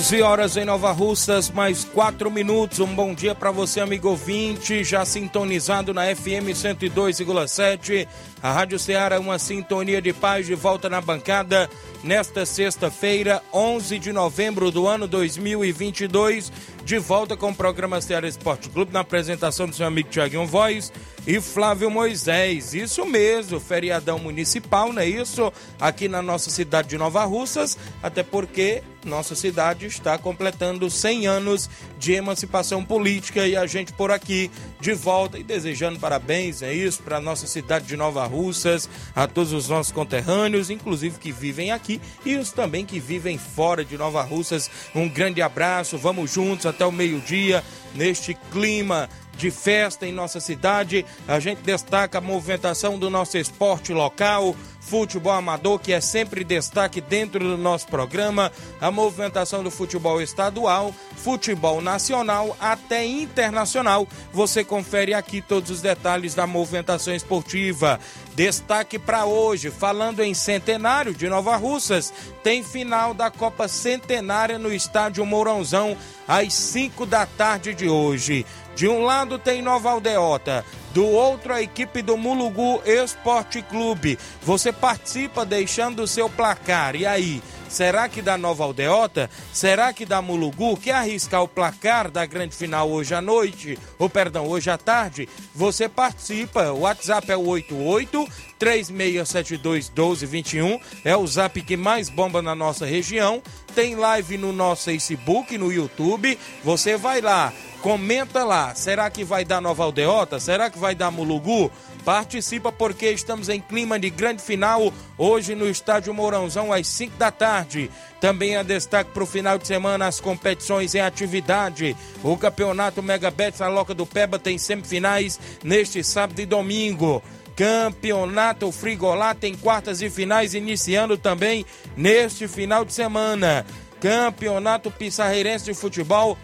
11 horas em Nova Russas, mais 4 minutos. Um bom dia para você, amigo ouvinte, já sintonizado na FM 102,7. A Rádio Ceará, uma sintonia de paz de volta na bancada nesta sexta-feira, 11 de novembro do ano 2022. De volta com o programa Ceará Esporte Clube, na apresentação do seu amigo Tiaguinho Voz e Flávio Moisés. Isso mesmo, feriadão municipal, não é isso? Aqui na nossa cidade de Nova Russas, até porque nossa cidade está completando 100 anos de emancipação política e a gente por aqui de volta e desejando parabéns, é isso, para nossa cidade de Nova Russas, a todos os nossos conterrâneos, inclusive que vivem aqui e os também que vivem fora de Nova Russas. Um grande abraço, vamos juntos até o meio-dia neste clima de festa em nossa cidade. A gente destaca a movimentação do nosso esporte local, futebol amador, que é sempre destaque dentro do nosso programa, a movimentação do futebol estadual, futebol nacional até internacional. Você confere aqui todos os detalhes da movimentação esportiva. Destaque para hoje, falando em centenário de Nova Russas, tem final da Copa Centenária no estádio Mourãozão às 5 da tarde de hoje. De um lado tem Nova Aldeota, do outro a equipe do Mulugu Esporte Clube. Você participa deixando o seu placar. E aí, será que dá Nova Aldeota? Será que dá Mulugu? Quer arriscar o placar da grande final hoje à noite? Ou perdão, hoje à tarde? Você participa. O WhatsApp é o 88 3672 1221. É o zap que mais bomba na nossa região. Tem live no nosso Facebook, no YouTube. Você vai lá Comenta lá, será que vai dar Nova Aldeota? Será que vai dar Mulugu? Participa porque estamos em clima de grande final hoje no Estádio Mourãozão às 5 da tarde. Também a destaque para o final de semana as competições em atividade. O campeonato Megabets Loca do Peba tem semifinais neste sábado e domingo. Campeonato Frigolá tem quartas e finais iniciando também neste final de semana. Campeonato Pissarreirense de Futebol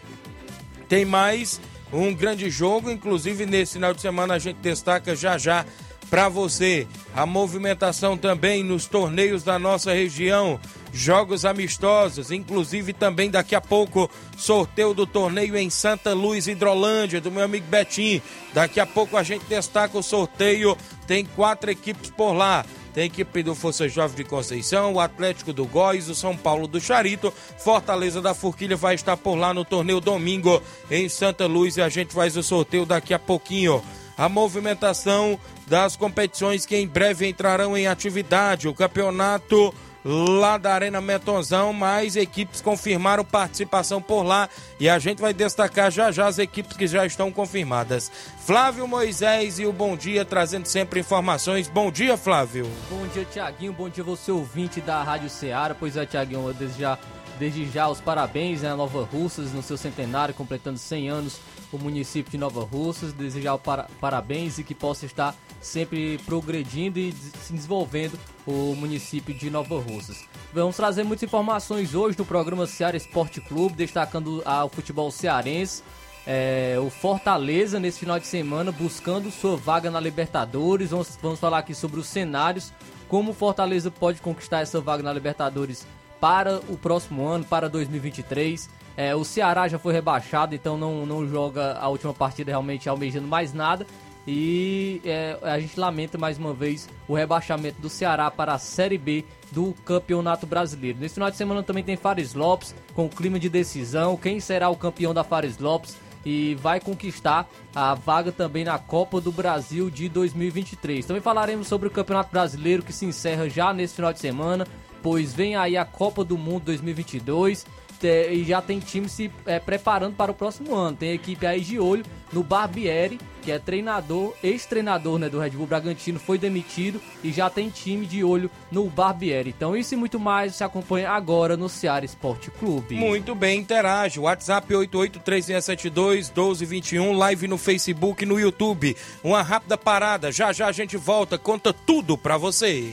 tem mais um grande jogo, inclusive nesse final de semana a gente destaca já já para você a movimentação também nos torneios da nossa região, jogos amistosos, inclusive também daqui a pouco sorteio do torneio em Santa Luz, Hidrolândia, do meu amigo Betim. Daqui a pouco a gente destaca o sorteio, tem quatro equipes por lá. Tem a equipe do Força Jovem de Conceição, o Atlético do Góis, o São Paulo do Charito, Fortaleza da Forquilha vai estar por lá no torneio domingo em Santa Luz e a gente faz o sorteio daqui a pouquinho. A movimentação das competições que em breve entrarão em atividade. O campeonato lá da Arena Metonzão, mais equipes confirmaram participação por lá e a gente vai destacar já já as equipes que já estão confirmadas. Flávio Moisés e o Bom Dia trazendo sempre informações. Bom dia, Flávio. Bom dia, Tiaguinho. Bom dia, você ouvinte da Rádio Ceará. Pois é, Tiaguinho, desde já, desde já os parabéns né, a Nova Russas no seu centenário, completando 100 anos o município de Nova Russas. Desejar parabéns e que possa estar sempre progredindo e se desenvolvendo o município de Nova Russas. Vamos trazer muitas informações hoje do programa Ceará Esporte Clube, destacando o futebol cearense. É, o Fortaleza nesse final de semana buscando sua vaga na Libertadores. Vamos, vamos falar aqui sobre os cenários, como o Fortaleza pode conquistar essa vaga na Libertadores para o próximo ano, para 2023. É, o Ceará já foi rebaixado, então não, não joga a última partida realmente almejando mais nada. E é, a gente lamenta mais uma vez o rebaixamento do Ceará para a Série B do Campeonato Brasileiro. Nesse final de semana também tem Fares Lopes com clima de decisão. Quem será o campeão da Fares Lopes? e vai conquistar a vaga também na Copa do Brasil de 2023. Também falaremos sobre o Campeonato Brasileiro que se encerra já nesse final de semana, pois vem aí a Copa do Mundo 2022 e já tem time se é, preparando para o próximo ano. Tem equipe aí de olho no Barbieri, que é treinador, ex-treinador né, do Red Bull Bragantino, foi demitido e já tem time de olho no Barbieri. Então isso e muito mais se acompanha agora no Ceará Esporte Clube. Muito bem, interage. WhatsApp 8836721221, live no Facebook e no YouTube. Uma rápida parada, já já a gente volta, conta tudo pra você.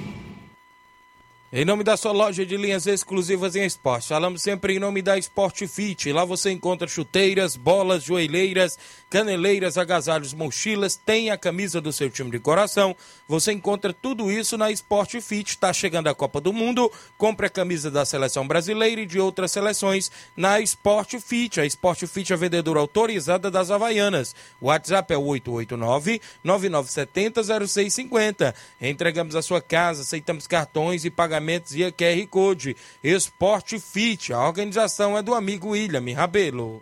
Em nome da sua loja de linhas exclusivas em esporte, falamos sempre em nome da Sport Fit. Lá você encontra chuteiras, bolas, joelheiras, caneleiras, agasalhos, mochilas, tem a camisa do seu time de coração. Você encontra tudo isso na Sport Fit. Está chegando a Copa do Mundo. Compre a camisa da seleção brasileira e de outras seleções na Sport Fit. A Sport Fit é a vendedora autorizada das Havaianas. O WhatsApp é 889-9970-0650. Entregamos a sua casa, aceitamos cartões e pagamentos via QR Code. Esporte Fit, a organização é do amigo William Rabelo.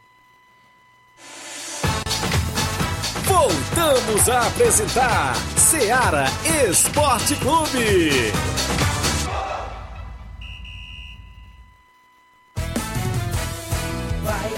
Voltamos a apresentar Seara Esporte Clube. Vai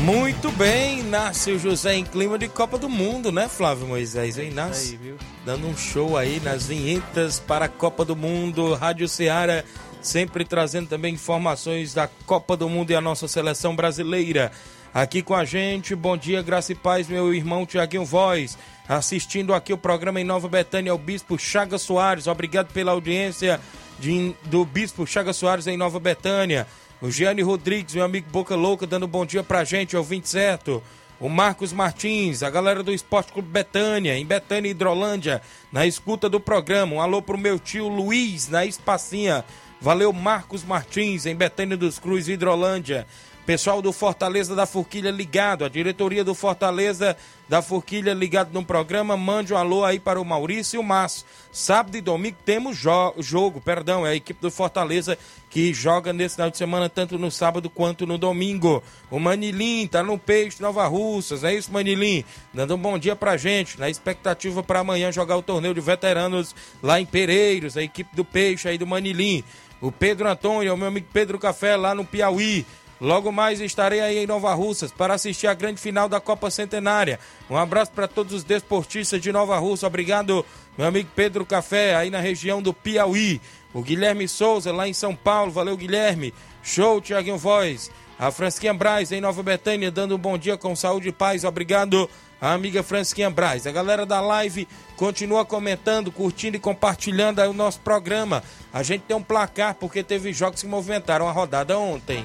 Muito bem, Inácio José em clima de Copa do Mundo, né, Flávio Moisés? Hein, Inácio? Aí, viu? Dando um show aí nas vinhetas para a Copa do Mundo. Rádio Ceará sempre trazendo também informações da Copa do Mundo e a nossa seleção brasileira. Aqui com a gente, bom dia, graça e paz, meu irmão Tiaguinho Voz. Assistindo aqui o programa em Nova Betânia, o Bispo Chaga Soares. Obrigado pela audiência de- do Bispo Chaga Soares em Nova Betânia. O Gianni Rodrigues, meu amigo Boca Louca, dando bom dia pra gente, ouvinte certo. O Marcos Martins, a galera do Esporte Clube Betânia, em Betânia Hidrolândia, na escuta do programa. Um alô pro meu tio Luiz, na Espacinha. Valeu, Marcos Martins, em Betânia dos Cruz, Hidrolândia. Pessoal do Fortaleza da Forquilha ligado, a diretoria do Fortaleza da Forquilha ligado no programa, mande um alô aí para o Maurício e o Márcio. Sábado e domingo temos jo jogo, perdão, é a equipe do Fortaleza que joga nesse final de semana, tanto no sábado quanto no domingo. O Manilim tá no Peixe, Nova Russas, é isso, Manilim? Dando um bom dia pra gente, na expectativa para amanhã jogar o torneio de veteranos lá em Pereiros, a equipe do Peixe aí do Manilim. O Pedro Antônio, o meu amigo Pedro Café lá no Piauí. Logo mais estarei aí em Nova Russas para assistir a grande final da Copa Centenária. Um abraço para todos os desportistas de Nova Russa. Obrigado, meu amigo Pedro Café, aí na região do Piauí. O Guilherme Souza, lá em São Paulo. Valeu, Guilherme. Show, Tiaguinho Voz. A Fransquinha Braz, em Nova Betânia, dando um bom dia com saúde e paz. Obrigado, a amiga Fransquinha Braz. A galera da live continua comentando, curtindo e compartilhando o nosso programa. A gente tem um placar porque teve jogos que movimentaram a rodada ontem.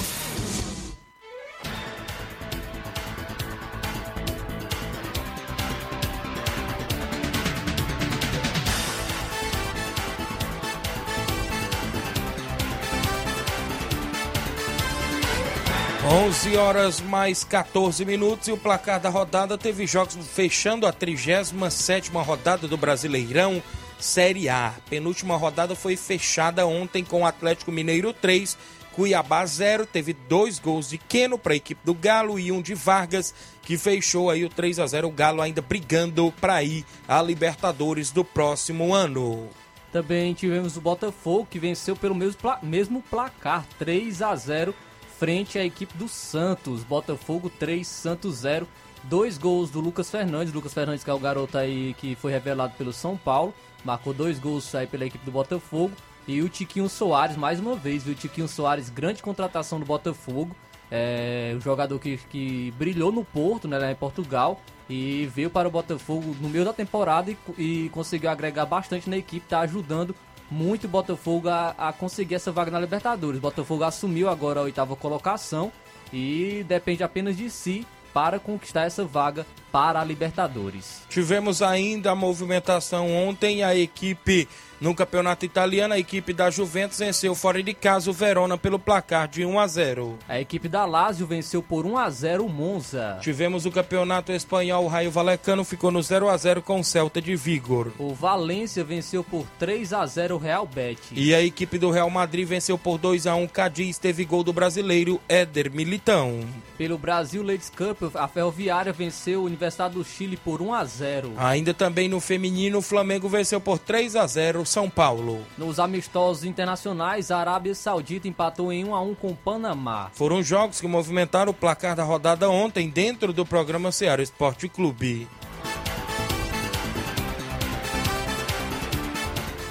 11 horas mais 14 minutos e o placar da rodada teve jogos fechando a 37 rodada do Brasileirão Série A. Penúltima rodada foi fechada ontem com o Atlético Mineiro 3, Cuiabá 0. Teve dois gols de Queno para a equipe do Galo e um de Vargas, que fechou aí o 3 a 0 O Galo ainda brigando para ir à Libertadores do próximo ano. Também tivemos o Botafogo que venceu pelo mesmo, pla mesmo placar, 3 a 0 frente à equipe do Santos. Botafogo 3, Santos 0. Dois gols do Lucas Fernandes. Lucas Fernandes, que é o garoto aí que foi revelado pelo São Paulo. Marcou dois gols aí pela equipe do Botafogo. E o Tiquinho Soares, mais uma vez, viu? O Tiquinho Soares, grande contratação do Botafogo. É, o jogador que, que brilhou no Porto, né, em Portugal. E veio para o Botafogo no meio da temporada e, e conseguiu agregar bastante na equipe. Tá ajudando muito o Botafogo a, a conseguir essa vaga na Libertadores. O Botafogo assumiu agora a oitava colocação e depende apenas de si para conquistar essa vaga para a Libertadores. Tivemos ainda a movimentação ontem, a equipe no campeonato italiano, a equipe da Juventus venceu fora de casa o Verona pelo placar de 1 a 0. A equipe da Lazio venceu por 1 a 0 o Monza. Tivemos o campeonato espanhol, o Raio Valecano ficou no 0 a 0 com o Celta de Vigor. O Valência venceu por 3 a 0 o Real Betis. E a equipe do Real Madrid venceu por 2 a 1 Cadiz, teve gol do brasileiro Éder Militão. Pelo Brasil Ladies Cup, a Ferroviária venceu o Universidade do Chile por 1 a 0. Ainda também no feminino, o Flamengo venceu por 3 a 0 São Paulo. Nos amistosos internacionais, a Arábia Saudita empatou em 1 a 1 com o Panamá. Foram jogos que movimentaram o placar da rodada ontem dentro do programa Ceará Esporte Clube.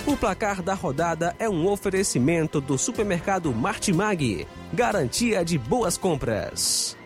O placar da rodada é um oferecimento do supermercado Martimag. Garantia de boas compras.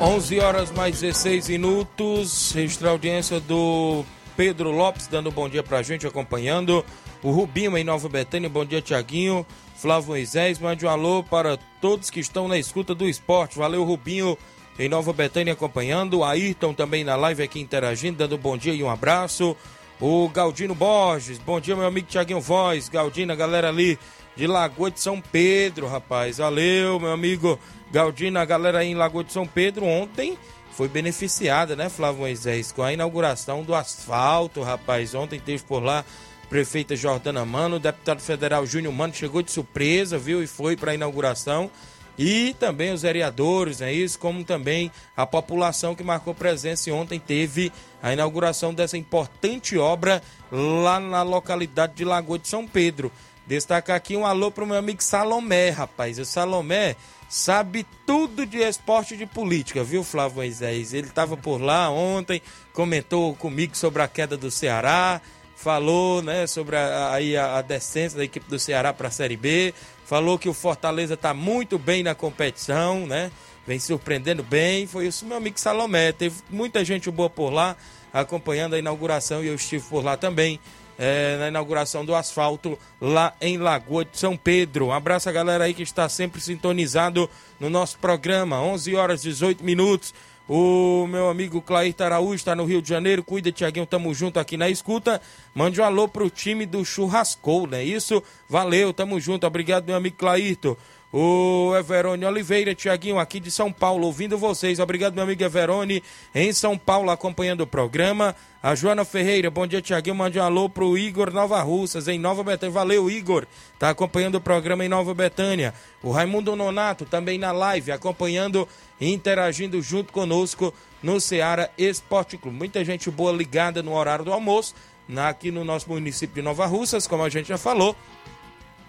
Onze horas mais 16 minutos. Registrar a audiência do Pedro Lopes dando um bom dia pra gente, acompanhando. O Rubinho em Nova Betânia, bom dia, Tiaguinho. Flávio Moisés, mande um alô para todos que estão na escuta do esporte. Valeu, Rubinho em Nova Betânia acompanhando. Ayrton também na live aqui interagindo, dando um bom dia e um abraço. O Galdino Borges, bom dia, meu amigo Tiaguinho Voz. Galdino, a galera ali de Lagoa de São Pedro, rapaz. Valeu, meu amigo Galdino, a galera aí em Lagoa de São Pedro ontem foi beneficiada, né, Flávio Moisés, com a inauguração do asfalto, rapaz. Ontem teve por lá prefeita Jordana Mano, o deputado federal Júnior Mano chegou de surpresa, viu, e foi para a inauguração. E também os vereadores, é isso, como também a população que marcou presença e ontem teve a inauguração dessa importante obra lá na localidade de Lagoa de São Pedro. Destacar aqui um alô pro meu amigo Salomé, rapaz. O Salomé sabe tudo de esporte de política, viu, Flávio Moisés? Ele estava por lá ontem, comentou comigo sobre a queda do Ceará, falou, né, sobre a, a, a descência da equipe do Ceará para a Série B, falou que o Fortaleza está muito bem na competição, né? Vem surpreendendo bem. Foi isso, meu amigo Salomé. Teve muita gente boa por lá, acompanhando a inauguração, e eu estive por lá também. É, na inauguração do asfalto lá em Lagoa de São Pedro. Um abraço a galera aí que está sempre sintonizado no nosso programa. 11 horas 18 minutos. O meu amigo Clair Araújo está no Rio de Janeiro. Cuida, Tiaguinho, tamo junto aqui na escuta. Mande um alô pro time do Churrascou, né? Isso, valeu, tamo junto. Obrigado, meu amigo Clairto. O Everone Oliveira, Tiaguinho, aqui de São Paulo, ouvindo vocês. Obrigado, meu amigo Everone, em São Paulo, acompanhando o programa. A Joana Ferreira, bom dia, Tiaguinho. Mande um alô pro Igor Nova Russas, em Nova Betânia. Valeu, Igor. Tá acompanhando o programa em Nova Betânia. O Raimundo Nonato, também na live, acompanhando e interagindo junto conosco no Ceará Esporte Clube. Muita gente boa ligada no horário do almoço, aqui no nosso município de Nova Russas, como a gente já falou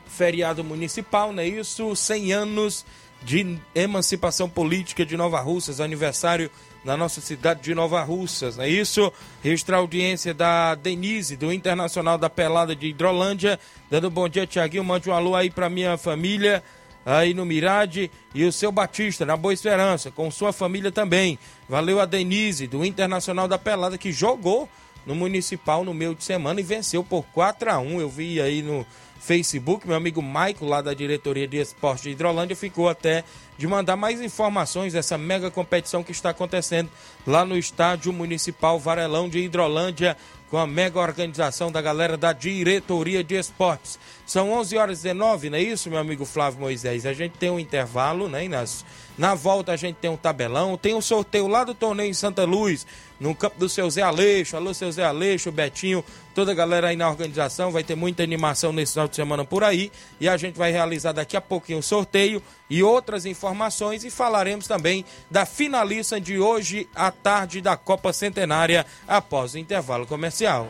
feriado municipal, não é isso? 100 anos de emancipação política de Nova Russas, aniversário na nossa cidade de Nova Russas, não é isso? Registrar a audiência da Denise, do Internacional da Pelada de Hidrolândia, dando bom dia, Tiaguinho, mande um alô aí pra minha família, aí no Mirade, e o seu Batista, na Boa Esperança, com sua família também. Valeu a Denise, do Internacional da Pelada, que jogou no Municipal no meio de semana e venceu por 4 a 1 Eu vi aí no Facebook, meu amigo Maico, lá da diretoria de esporte de Hidrolândia, ficou até de mandar mais informações dessa mega competição que está acontecendo lá no Estádio Municipal Varelão de Hidrolândia, com a mega organização da galera da diretoria de esportes. São 11 horas e 19, não é isso, meu amigo Flávio Moisés? A gente tem um intervalo, né? Nas, na volta a gente tem um tabelão, tem um sorteio lá do torneio em Santa Luz, no campo do seu Zé Aleixo. Alô, seu Zé Aleixo, Betinho, toda a galera aí na organização. Vai ter muita animação nesse final de semana por aí. E a gente vai realizar daqui a pouquinho o sorteio e outras informações. E falaremos também da finalista de hoje à tarde da Copa Centenária após o intervalo comercial.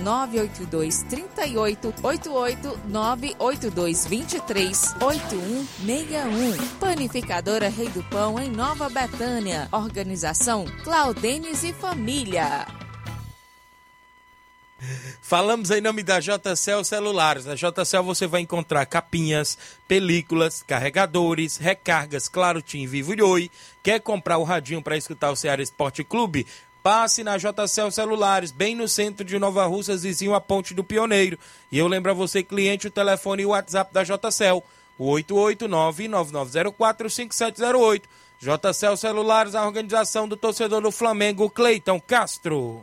982 38 88 982 23 8161. Panificadora Rei do Pão, em Nova Betânia. Organização Claudenes e Família. Falamos em nome da JCL Celulares. Na JCL você vai encontrar capinhas, películas, carregadores, recargas, claro, Tim Vivo e Oi. Quer comprar o radinho para escutar o Ceará Esporte Clube? Passe na JCL Celulares, bem no centro de Nova Russas, vizinho à Ponte do Pioneiro. E eu lembro a você, cliente, o telefone e o WhatsApp da JCL, o 889-9904-5708. JCL Celulares, a organização do torcedor do Flamengo, Cleiton Castro.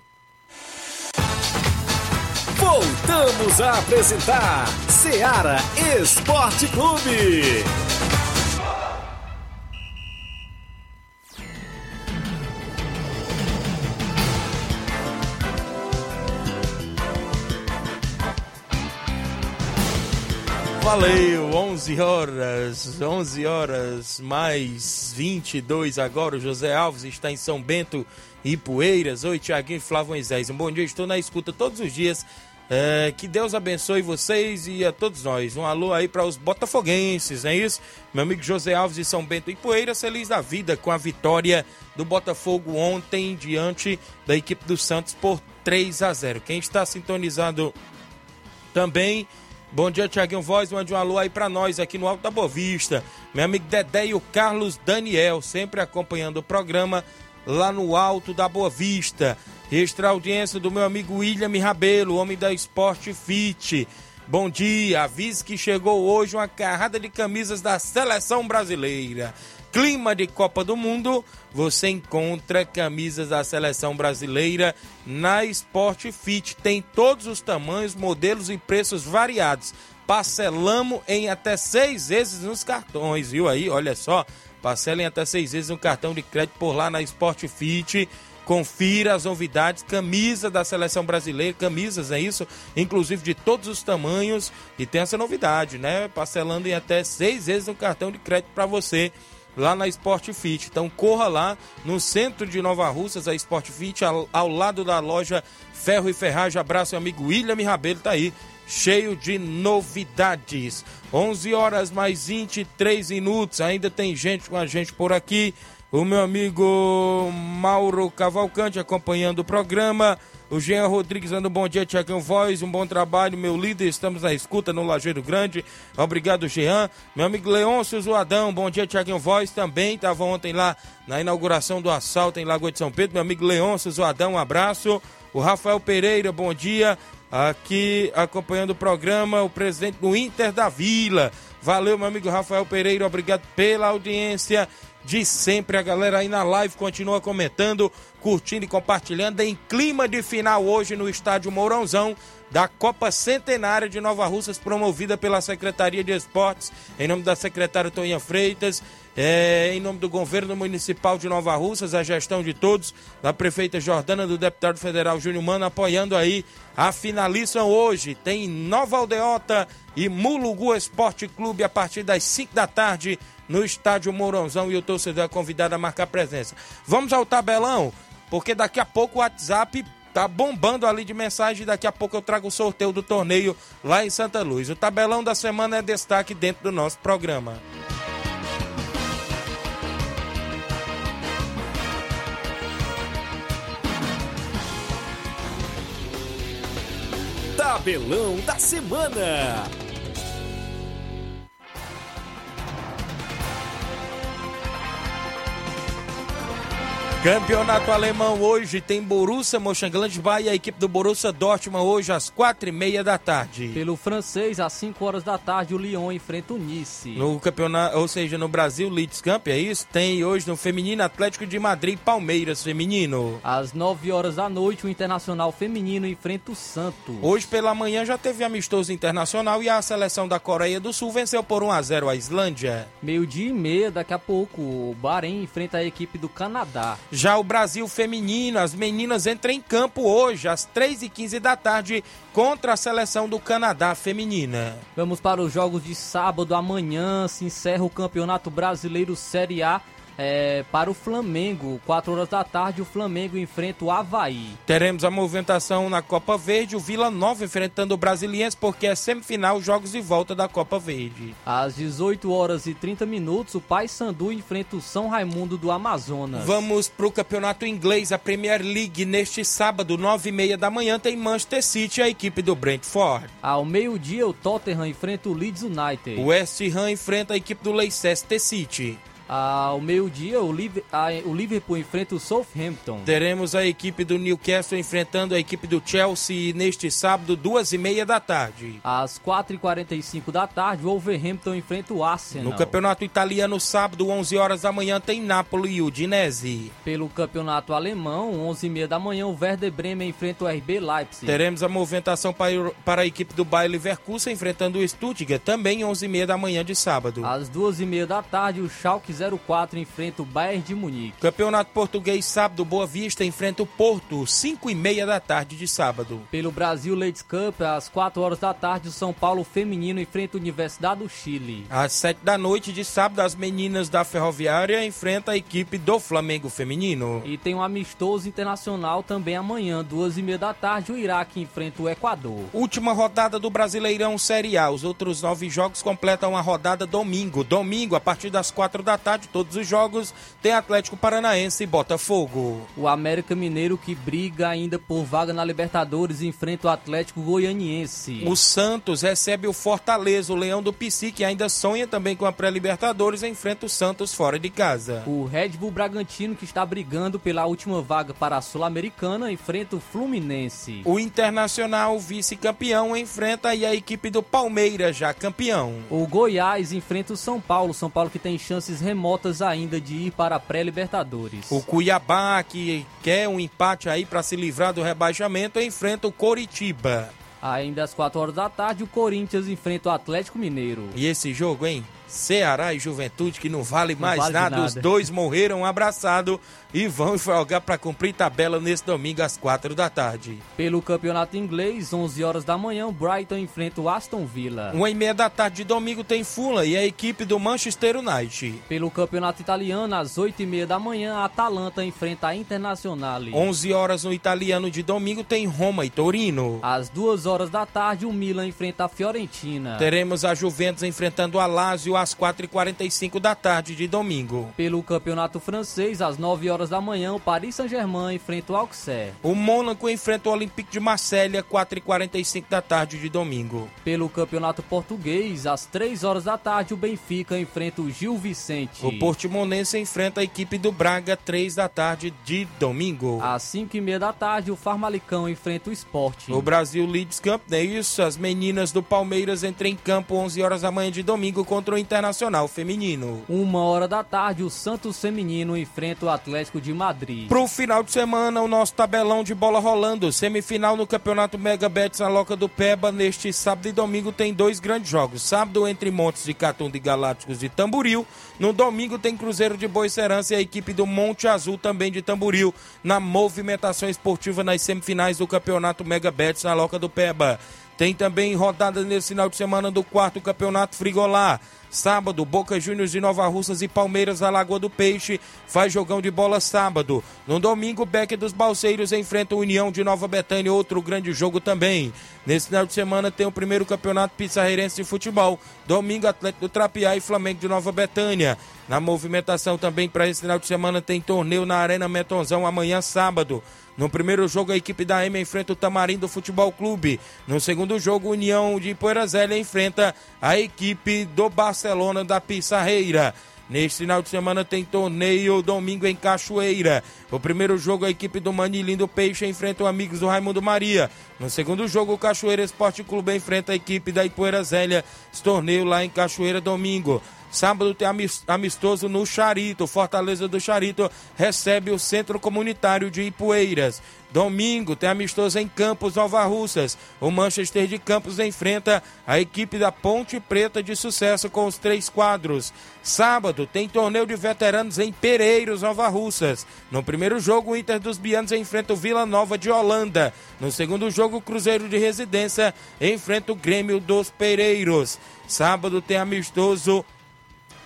Voltamos a apresentar Seara Esporte Clube. Valeu, 11 horas, 11 horas mais 22 agora. O José Alves está em São Bento e Poeiras. Oi, Tiaguinho e Flávio Moisés. Um bom dia, estou na escuta todos os dias. É, que Deus abençoe vocês e a todos nós. Um alô aí para os botafoguenses, não é isso? Meu amigo José Alves de São Bento e Poeiras, feliz da vida com a vitória do Botafogo ontem diante da equipe do Santos por 3 a 0. Quem está sintonizado também. Bom dia, Tiaguinho Voz. Mande um alô aí pra nós aqui no Alto da Boa Vista. Meu amigo Dedé e o Carlos Daniel, sempre acompanhando o programa lá no Alto da Boa Vista. Extra audiência do meu amigo William Rabelo, homem da Esporte Fit. Bom dia, avise que chegou hoje uma carrada de camisas da seleção brasileira. Clima de Copa do Mundo, você encontra camisas da seleção brasileira na Sport Fit. Tem todos os tamanhos, modelos e preços variados. Parcelamos em até seis vezes nos cartões, viu aí? Olha só, parcela em até seis vezes no cartão de crédito por lá na Sport Fit. Confira as novidades, camisa da seleção brasileira, camisas, é isso? Inclusive de todos os tamanhos. E tem essa novidade, né? Parcelando em até seis vezes no cartão de crédito para você lá na Sport Fit. Então corra lá no centro de Nova Russas, a Sport Fit, ao, ao lado da loja Ferro e Ferragem. Abraço, meu amigo William Rabelo, tá aí, cheio de novidades. 11 horas mais 23 minutos, ainda tem gente com a gente por aqui. O meu amigo Mauro Cavalcante acompanhando o programa. O Jean Rodrigues dando um bom dia, Tiagão Voz, um bom trabalho, meu líder, estamos na escuta no Lajeiro Grande. Obrigado, Jean. Meu amigo Leôncio Zoadão, bom dia, Tiagão Voz, também estava ontem lá na inauguração do assalto em Lagoa de São Pedro. Meu amigo Leôncio Zoadão, um abraço. O Rafael Pereira, bom dia, aqui acompanhando o programa, o presidente do Inter da Vila. Valeu, meu amigo Rafael Pereira, obrigado pela audiência de sempre. A galera aí na live continua comentando, curtindo e compartilhando em clima de final hoje no estádio Mourãozão da Copa Centenária de Nova Russas, promovida pela Secretaria de Esportes, em nome da secretária Toninha Freitas, é, em nome do governo municipal de Nova Russas, a gestão de todos, da prefeita Jordana, do deputado federal Júnior Mano, apoiando aí a finalização hoje. Tem Nova Aldeota e Mulugu Esporte Clube a partir das 5 da tarde no estádio Mourãozão e o torcedor é convidado a marcar presença. Vamos ao tabelão, porque daqui a pouco o WhatsApp tá bombando ali de mensagem. Daqui a pouco eu trago o sorteio do torneio lá em Santa Luz. O tabelão da semana é destaque dentro do nosso programa. Tabelão da semana. Campeonato alemão hoje tem Borussia Mönchengladbach e a equipe do Borussia Dortmund hoje às quatro e meia da tarde. Pelo francês, às 5 horas da tarde, o Lyon enfrenta o Nice. No campeonato, ou seja, no Brasil, Leeds Camp, é isso? Tem hoje no feminino Atlético de Madrid Palmeiras feminino. Às 9 horas da noite, o Internacional Feminino enfrenta o Santos. Hoje pela manhã já teve amistoso internacional e a seleção da Coreia do Sul venceu por 1 a 0 a Islândia. Meio-dia e meia, daqui a pouco, o Bahrein enfrenta a equipe do Canadá. Já o Brasil feminino, as meninas entram em campo hoje, às 3h15 da tarde, contra a seleção do Canadá feminina. Vamos para os jogos de sábado. Amanhã se encerra o Campeonato Brasileiro Série A é, para o Flamengo. 4 horas da tarde, o Flamengo enfrenta o Havaí. Teremos a movimentação na Copa Verde, o Vila Nova enfrentando o Brasiliense, porque é semifinal, jogos de volta da Copa Verde. Às 18 horas e 30 minutos, o Paysandu enfrenta o São Raimundo do Amazonas. Vamos para o campeonato inglês, a Premier League. Neste sábado, 9 e meia da manhã, tem Manchester City, a equipe do Brentford. Ao meio-dia, o Tottenham enfrenta o Leeds United. O West Ham enfrenta a equipe do Leicester City. Ao meio-dia, o, o Liverpool enfrenta o Southampton. Teremos a equipe do Newcastle enfrentando a equipe do Chelsea neste sábado, duas e meia da tarde. Às 4h45 da tarde, o Wolverhampton enfrenta o Arsenal. No campeonato italiano, sábado, 11 horas da manhã, tem Napoli e Udinese. Pelo campeonato alemão, 11h30 da manhã, o Werder Bremen enfrenta o RB Leipzig. Teremos a movimentação para, a equipe do Bayer Leverkusen enfrentando o Stuttgart, também 11 e meia da manhã de sábado. Às 2h30 da tarde, o Schalke 04 enfrenta o Bayern de Munique. Campeonato Português, sábado, Boa Vista enfrenta o Porto, 5 e meia da tarde de sábado. Pelo Brasil Ladies Cup, às 4 horas da tarde, o São Paulo Feminino enfrenta a Universidade do Chile. Às 7 da noite de sábado, as meninas da Ferroviária enfrentam a equipe do Flamengo Feminino. E tem um amistoso internacional também amanhã, 2h30 da tarde, o Iraque enfrenta o Equador. Última rodada do Brasileirão Série A. Os outros nove jogos completam a rodada domingo. Domingo, a partir das quatro da tarde. Tarde, todos os jogos. Tem Atlético Paranaense e Botafogo. O América Mineiro que briga ainda por vaga na Libertadores enfrenta o Atlético Goianiense. O Santos recebe o Fortaleza, o Leão do Pici, que ainda sonha também com a pré-Libertadores, enfrenta o Santos fora de casa. O Red Bull Bragantino, que está brigando pela última vaga para a Sul-Americana, enfrenta o Fluminense. O Internacional, vice-campeão, enfrenta a equipe do Palmeiras, já campeão. O Goiás enfrenta o São Paulo, São Paulo que tem chances remotas ainda de ir para a pré-Libertadores. O Cuiabá, que quer um empate aí para se livrar do rebaixamento, enfrenta o Coritiba. Ainda às 4 horas da tarde, o Corinthians enfrenta o Atlético Mineiro. E esse jogo, hein? Ceará e Juventude, que não vale Não mais vale nada. nada. Os dois morreram abraçados e vão jogar para cumprir tabela nesse domingo às 4 da tarde. Pelo campeonato inglês, 11 horas da manhã, o Brighton enfrenta o Aston Villa. Uma e meia da tarde de domingo tem Fula e a equipe do Manchester United. Pelo campeonato italiano, às 8 e meia da manhã, a Atalanta enfrenta a Internazionale. 11 horas no italiano de domingo tem Roma e Torino. Às 2 horas da tarde, o Milan enfrenta a Fiorentina. Teremos a Juventus enfrentando a Lazio às 4h45 da tarde de domingo. Pelo campeonato francês, às 9 horas da manhã, o Paris Saint-Germain enfrenta o Auxerre. O Mônaco enfrenta o Olympique de Marselha 4h45 da tarde de domingo. Pelo campeonato português, às 3 horas da tarde, o Benfica enfrenta o Gil Vicente. O Portimonense enfrenta a equipe do Braga 3 da tarde de domingo. Às 5 e meia da tarde, o Farmalicão enfrenta o Sport. O Brasil Leeds Camp, é isso. As meninas do Palmeiras entram em campo 11 horas da manhã de domingo contra o Internacional Feminino. Uma hora da tarde, o Santos Feminino enfrenta o Atlético de Madrid. Pro final de semana, o nosso tabelão de bola rolando. Semifinal no Campeonato Mega Betis na Loca do Peba. Neste sábado e domingo tem dois grandes jogos. Sábado entre Montes de Catunda e Galácticos de Tamboril. No domingo tem Cruzeiro de Boicerança e a equipe do Monte Azul também de Tamboril na movimentação esportiva nas semifinais do Campeonato Mega Betis na Loca do Peba. Tem também rodada nesse final de semana do quarto Campeonato Frigolá. Sábado, Boca Juniors de Nova Russas e Palmeiras da Lagoa do Peixe faz jogão de bola sábado. No domingo, Beck dos Balseiros enfrenta o União de Nova Betânia, outro grande jogo também. Nesse final de semana tem o primeiro Campeonato Pissarreirense de Futebol. Domingo, Atlético do Trapiá e Flamengo de Nova Betânia. Na movimentação também para esse final de semana tem torneio na Arena Metonzão amanhã sábado. No primeiro jogo, a equipe da M enfrenta o Tamarindo Futebol Clube. No segundo jogo, União de Poeirazélia enfrenta a equipe do Barcelona da Pissarreira. Neste final de semana tem torneio domingo em Cachoeira. O primeiro jogo, a equipe do Manilim do Peixe enfrenta o Amigos do Raimundo Maria. No segundo jogo, o Cachoeira Esporte Clube enfrenta a equipe da Ipoeira Zélia. Esse torneio lá em Cachoeira domingo. Sábado tem amis- amistoso no Charito. Fortaleza do Charito recebe o Centro Comunitário de Ipueiras. Domingo tem amistoso em Campos, Nova Russas. O Manchester de Campos enfrenta a equipe da Ponte Preta de sucesso com os três quadros. Sábado tem torneio de veteranos em Pereiros, Nova Russas. No primeiro jogo, o Inter dos Bianos enfrenta o Vila Nova de Holanda. No segundo jogo, o Cruzeiro de Residência enfrenta o Grêmio dos Pereiros. Sábado tem amistoso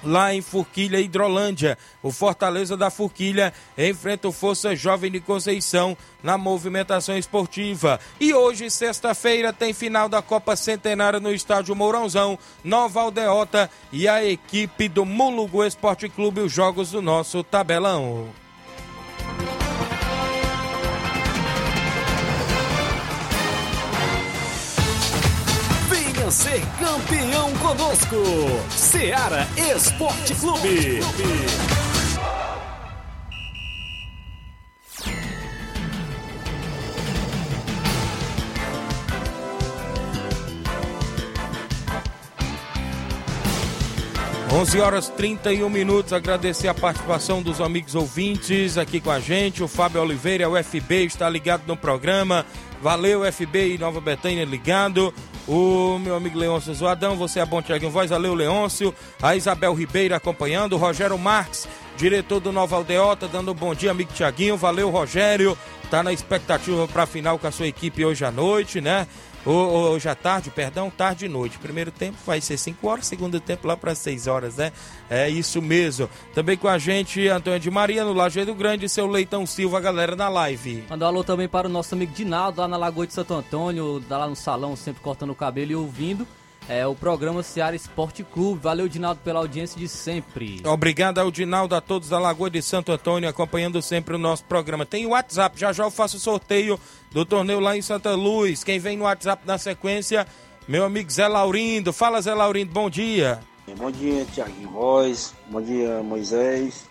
lá em Forquilha, Hidrolândia. O Fortaleza da Forquilha enfrenta o Força Jovem de Conceição na movimentação esportiva. E hoje, sexta-feira, tem final da Copa Centenária no estádio Mourãozão, Nova Aldeota e a equipe do Mulugu Esporte Clube, os jogos do nosso tabelão. Ser campeão conosco. Seara Esporte Clube. 11 horas 31 minutos. Agradecer a participação dos amigos ouvintes aqui com a gente. O Fábio Oliveira, o FB, está ligado no programa. Valeu, FB e Nova Betânia ligado. O meu amigo Leôncio Zoadão, você é bom, Tiaguinho Voz. Valeu, Leôncio. A Isabel Ribeiro acompanhando. O Rogério Marques, diretor do Nova Aldeota, dando um bom dia, amigo Tiaguinho. Valeu, Rogério. Tá na expectativa para a final com a sua equipe hoje à noite, né? Ho- Hoje à tarde, perdão, tarde e noite. Primeiro tempo vai ser 5 horas, segundo tempo lá para 6 horas, né? É isso mesmo. Também com a gente, Antônio de Maria, no Lajeado Grande, seu Leitão Silva, galera na live. Mandar um alô também para o nosso amigo Dinaldo, lá na Lagoa de Santo Antônio, lá no salão, sempre cortando o cabelo e ouvindo. É, o programa Seara Esporte Clube. Valeu, Dinaldo, pela audiência de sempre. Obrigado ao Dinaldo, a todos da Lagoa de Santo Antônio, acompanhando sempre o nosso programa. Tem o WhatsApp, já já eu faço o sorteio do torneio lá em Santa Luz. Quem vem no WhatsApp na sequência, meu amigo Zé Laurindo. Fala, Zé Laurindo, bom dia. Bom dia, Tiaguinho Voz. Bom dia, Moisés.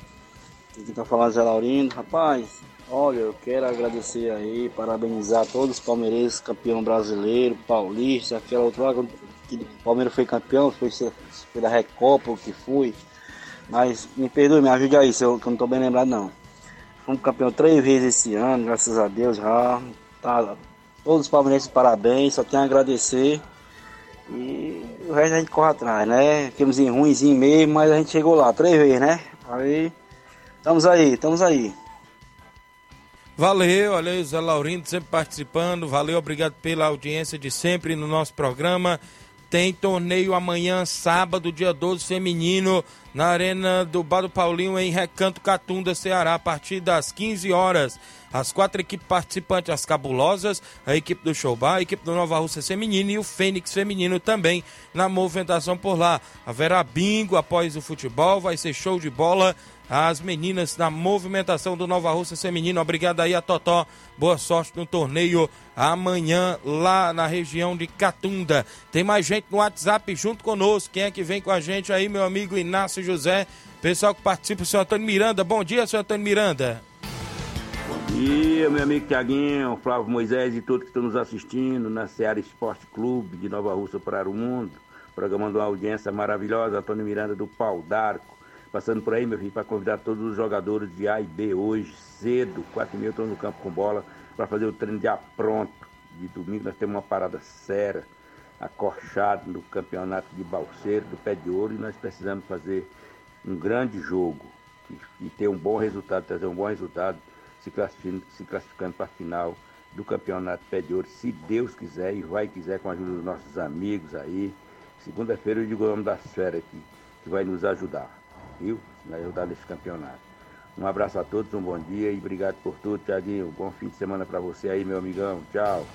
Aqui tá falando Zé Laurindo. Rapaz, olha, eu quero agradecer aí, parabenizar todos os palmeirenses, campeão brasileiro, paulista, aquela outra que o Palmeiras foi campeão, foi, foi da Recopa, o que foi. Mas me perdoe, me ajude aí, se eu, que eu não tô bem lembrado não. Fomos campeão três vezes esse ano, graças a Deus já. Tá, todos os palmeirenses parabéns, só tenho a agradecer. E o resto a gente corre atrás, né? Ficamos em ruimzinho mesmo, mas a gente chegou lá três vezes, né? Aí, estamos aí, estamos aí. Valeu, olha aí Zé Laurindo sempre participando. Valeu, obrigado pela audiência de sempre no nosso programa. Tem torneio amanhã, sábado, dia 12, feminino, na Arena do Bar do Paulinho, em Recanto Catunda, Ceará, a partir das 15 horas. As quatro equipes participantes, as cabulosas, a equipe do Showbar, a equipe do Nova Rússia Feminino e o Fênix Feminino também na movimentação por lá. Haverá bingo após o futebol, vai ser show de bola as meninas na movimentação do Nova Rússia Feminino. Obrigado aí a Totó. Boa sorte no torneio amanhã lá na região de Catunda. Tem mais gente no WhatsApp junto conosco. Quem é que vem com a gente aí, meu amigo Inácio José? Pessoal que participa, o senhor Antônio Miranda. Bom dia, senhor Antônio Miranda. Bom dia, meu amigo Tiaguinho, Flávio Moisés e todos que estão nos assistindo na Seara Esporte Clube de Nova Rússia para o Mundo. Programando uma audiência maravilhosa, Antônio Miranda do Pau d'Arco. Passando por aí, meu filho, para convidar todos os jogadores de A e B hoje, cedo, quatro e meia, estou no campo com bola, para fazer o treino já pronto. De domingo nós temos uma parada séria, acorchada no campeonato de Balseiro, do Pé de Ouro, e nós precisamos fazer um grande jogo e, e ter um bom resultado, trazer um bom resultado, se classificando, se classificando para a final do campeonato Pé de Ouro, se Deus quiser e vai quiser, com a ajuda dos nossos amigos aí. Segunda-feira eu digo o nome das feras aqui, que vai nos ajudar, viu? Vai ajudar nesse campeonato. Um abraço a todos, um bom dia e obrigado por tudo, Tiaguinho. Bom fim de semana para você aí, meu amigão. Tchau.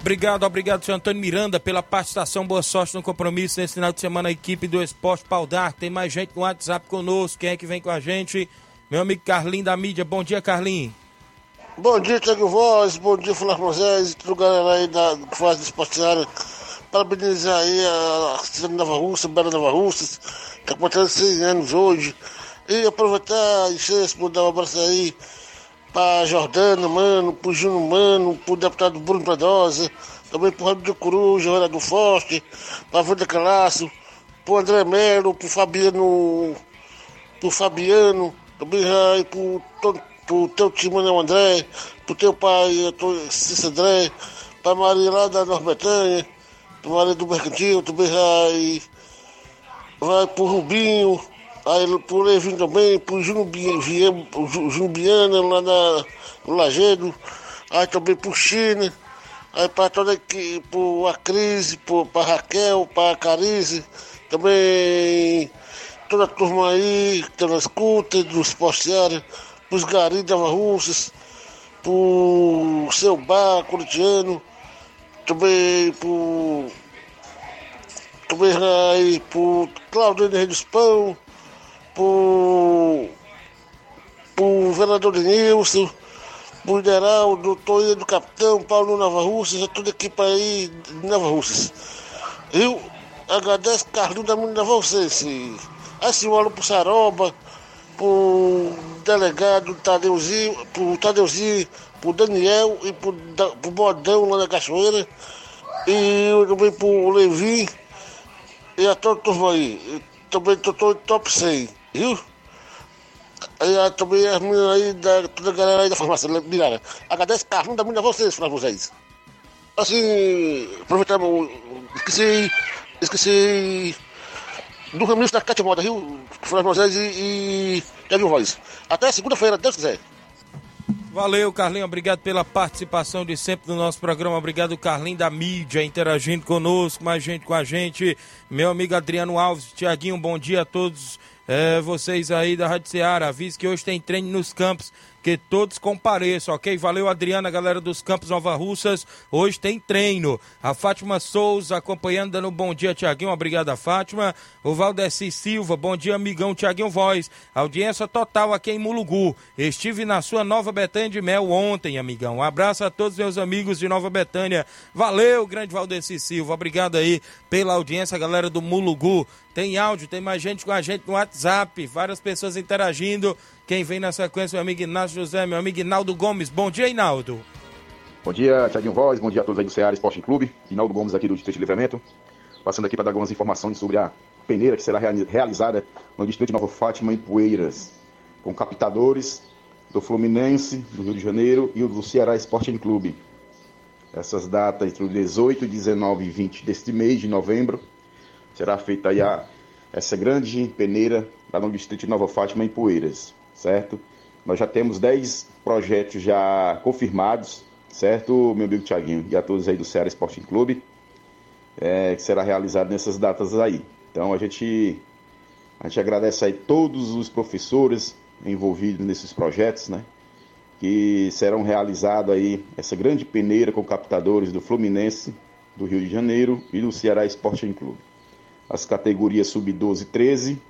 Obrigado, obrigado, senhor Antônio Miranda, pela participação. Boa sorte no compromisso nesse final de semana, a equipe do Esporte Pau d'Arco. Tem mais gente no WhatsApp conosco. Quem é que vem com a gente? Meu amigo Carlinho da mídia. Bom dia, Carlinho. Bom dia, Thiago Voz, bom dia, Flávio Moisés, a galera aí da, que faz do Esporte Área. Parabenizar aí a cidade de Nova Rússia, Bela Nova Rússia, que completando 100 anos hoje. E aproveitar e se mandar um abraço aí pra Jordana, mano, pro Júnior Mano, pro deputado Bruno Pedrosa, também pro Rádio de Coruja, Vereador Forte, pra Wanda Calaço, pro André Melo, pro Fabiano, pro Fabiano, também aí to- pro teu tio Manuel André, pro teu pai, Cícero André, pra Maria lá da Nova Maria do Mercantil, também vai, vai pro Rubinho, aí pro Levinho também, pro Júnior Bi- Vie- pro Ju- Júnior Biana lá na, no Lagedo, aí também pro China, aí pra toda aqui, pro a Crise, pro, pra Raquel, pra Carize, também toda a turma aí que tá escuta, do Esporte Área, pros garis da Russas, pro seu bar corintiano, também pro também aí pro Claudio Henrique Pão, pro, pro vereador Denilson, pro Lideraldo, doutor do Capitão, Paulo Nova Russas, toda a equipe aí de Nova Russas. Eu agradeço da Mina vocês. Um alô pro Saroba, pro delegado Tadeuzinho, pro Tadeuzinho, pro Daniel e pro, Da- pro Bodão lá na Cachoeira. E também pro Levi e a toda a turma aí. Também tô, tô top 100, viu? E a, também as meninas aí, da, toda a galera aí da farmácia Mirara. Agradeço Carlinhos da Mina vocês, pra vocês. Assim, aproveitar, eu esqueci, esqueci do Ramiro da Cátia Moda, viu? Flávio Moisés e, e Kevin Voz. Até segunda-feira, Deus quiser. Valeu, Carlinho. Obrigado pela participação de sempre no nosso programa. Obrigado, Carlinho da mídia, interagindo conosco, mais gente com a gente. Meu amigo Adriano Alves, Tiaguinho, bom dia a todos eh, vocês aí da Rádio Ceará. Avise que hoje tem treino nos campos que todos compareçam, ok? Valeu, Adriana, galera dos Campos Nova Russas. Hoje tem treino. A Fátima Souza acompanhando, dando um bom dia, Tiaguinho. Obrigado, Fátima. O Valdeci Silva, bom dia, amigão Tiaguinho Voz. Audiência total aqui em Mulugu. Estive na sua Nova Betânia de Mel ontem, amigão. Um abraço a todos meus amigos de Nova Betânia. Valeu, grande Valdeci Silva. Obrigado aí pela audiência, galera do Mulugu. Tem áudio, tem mais gente com a gente no WhatsApp, várias pessoas interagindo. Quem vem na sequência, meu amigo Inácio José, meu amigo Inaldo Gomes. Bom dia, Inaldo. Bom dia, Thiaguinho Voz, bom dia a todos aí do Ceará Esporte Clube. Inaldo Gomes aqui do Distrito de Livramento. Passando aqui para dar algumas informações sobre a peneira que será realizada no Distrito de Nova Fátima, em Poeiras, com captadores do Fluminense, do Rio de Janeiro e o do Ceará Esporte Clube. Essas datas entre o 18, 19 e 20 deste mês de novembro será feita aí a, essa grande peneira lá no distrito de Nova Fátima, em Poeiras, certo? Nós já temos 10 projetos já confirmados, certo, meu amigo Tiaguinho, e a todos aí do Ceará Sporting Clube, é, que será realizado nessas datas aí. Então a gente, a gente agradece aí todos os professores envolvidos nesses projetos, né? Que serão realizados aí essa grande peneira com captadores do Fluminense, do Rio de Janeiro e do Ceará Sporting Clube as categorias sub-12 e 13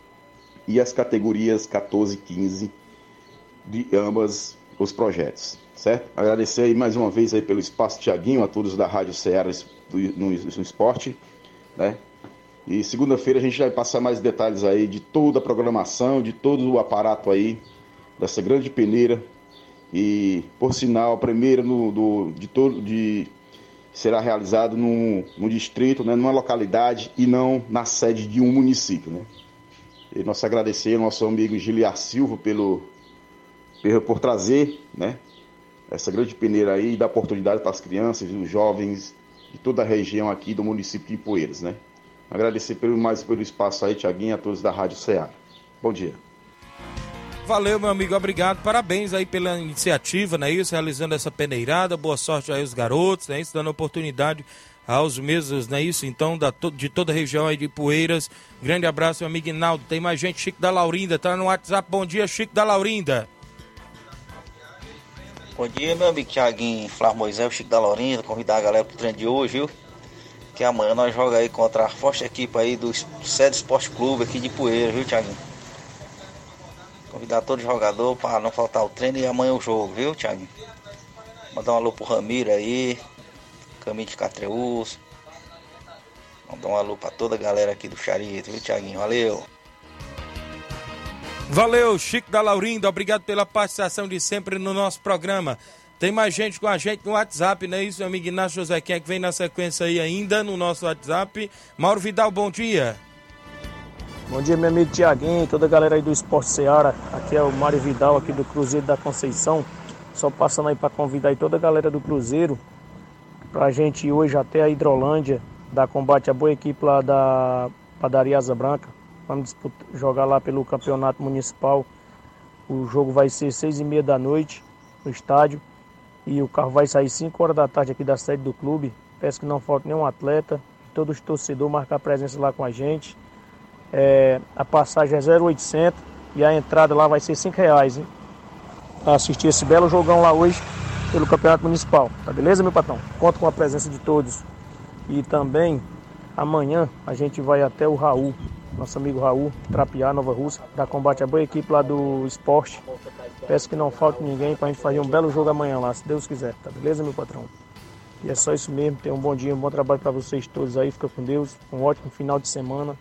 e as categorias 14 e 15 de ambas os projetos, certo? Agradecer aí mais uma vez aí pelo espaço Tiaguinho, a todos da Rádio Ceará no, esporte, né? E segunda-feira a gente vai passar mais detalhes aí de toda a programação, de todo o aparato aí dessa grande peneira e por sinal a primeira no, do, de todo de será realizado no, no distrito, né, numa localidade e não na sede de um município. Né? E nós agradecer ao nosso amigo Giliar Silva pelo, por trazer né, essa grande peneira aí e dar oportunidade para as crianças e os jovens de toda a região aqui do município de Poeiras. Né? Agradecer pelo, mais pelo espaço aí, Tiaguinho, a todos da Rádio Ceará. Bom dia. Valeu, meu amigo, obrigado. Parabéns aí pela iniciativa, né? Isso, realizando essa peneirada. Boa sorte aí aos garotos, né? Isso, dando oportunidade aos mesmos, né? Isso, então, da, de toda a região aí de Poeiras. Grande abraço, meu amigo Inaldo. Tem mais gente, Chico da Laurinda, tá no WhatsApp. Bom dia, Chico da Laurinda. Bom dia, meu amigo Thiaguinho, Flávio Moisés, Chico da Laurinda. Convidar a galera pro treino de hoje, viu? Que amanhã nós jogamos aí contra a forte equipe aí do Sede Esporte Clube aqui de Poeiras, viu, Thiaguinho? Convidar todo jogador para não faltar o treino e amanhã o jogo, viu, Thiago? Mandar um alô pro Ramiro aí, Caminho de Catreus. Mandar um alô para toda a galera aqui do Charito, viu, Thiaguinho? Valeu! Valeu, Chico da Laurinda, obrigado pela participação de sempre no nosso programa. Tem mais gente com a gente no WhatsApp, não é isso, meu amigo Inácio José? Quem é que vem na sequência aí ainda no nosso WhatsApp? Mauro Vidal, bom dia. Bom dia, meu amigo Tiaguinho, toda a galera aí do Esporte Seara. Aqui é o Mário Vidal, aqui do Cruzeiro da Conceição. Só passando aí para convidar aí toda a galera do Cruzeiro pra gente ir hoje até a Hidrolândia, dar combate à boa equipe lá da Padaria Asa Branca. Vamos disputar, jogar lá pelo campeonato municipal. O jogo vai ser seis e meia da noite no estádio. E o carro vai sair 5 horas da tarde aqui da sede do clube. Peço que não falte nenhum atleta. Todos os torcedores marcar presença lá com a gente. É, a passagem é 0,800 e a entrada lá vai ser 5 reais, hein? Pra assistir esse belo jogão lá hoje pelo Campeonato Municipal. Tá beleza, meu patrão? Conto com a presença de todos. E também amanhã a gente vai até o Raul, nosso amigo Raul, Trapiá, Nova Rússia, dar combate à boa equipe lá do esporte. Peço que não falte ninguém pra gente fazer um belo jogo amanhã lá, se Deus quiser. Tá beleza, meu patrão? E é só isso mesmo. Tenham um bom dia, um bom trabalho para vocês todos aí. Fica com Deus. Um ótimo final de semana.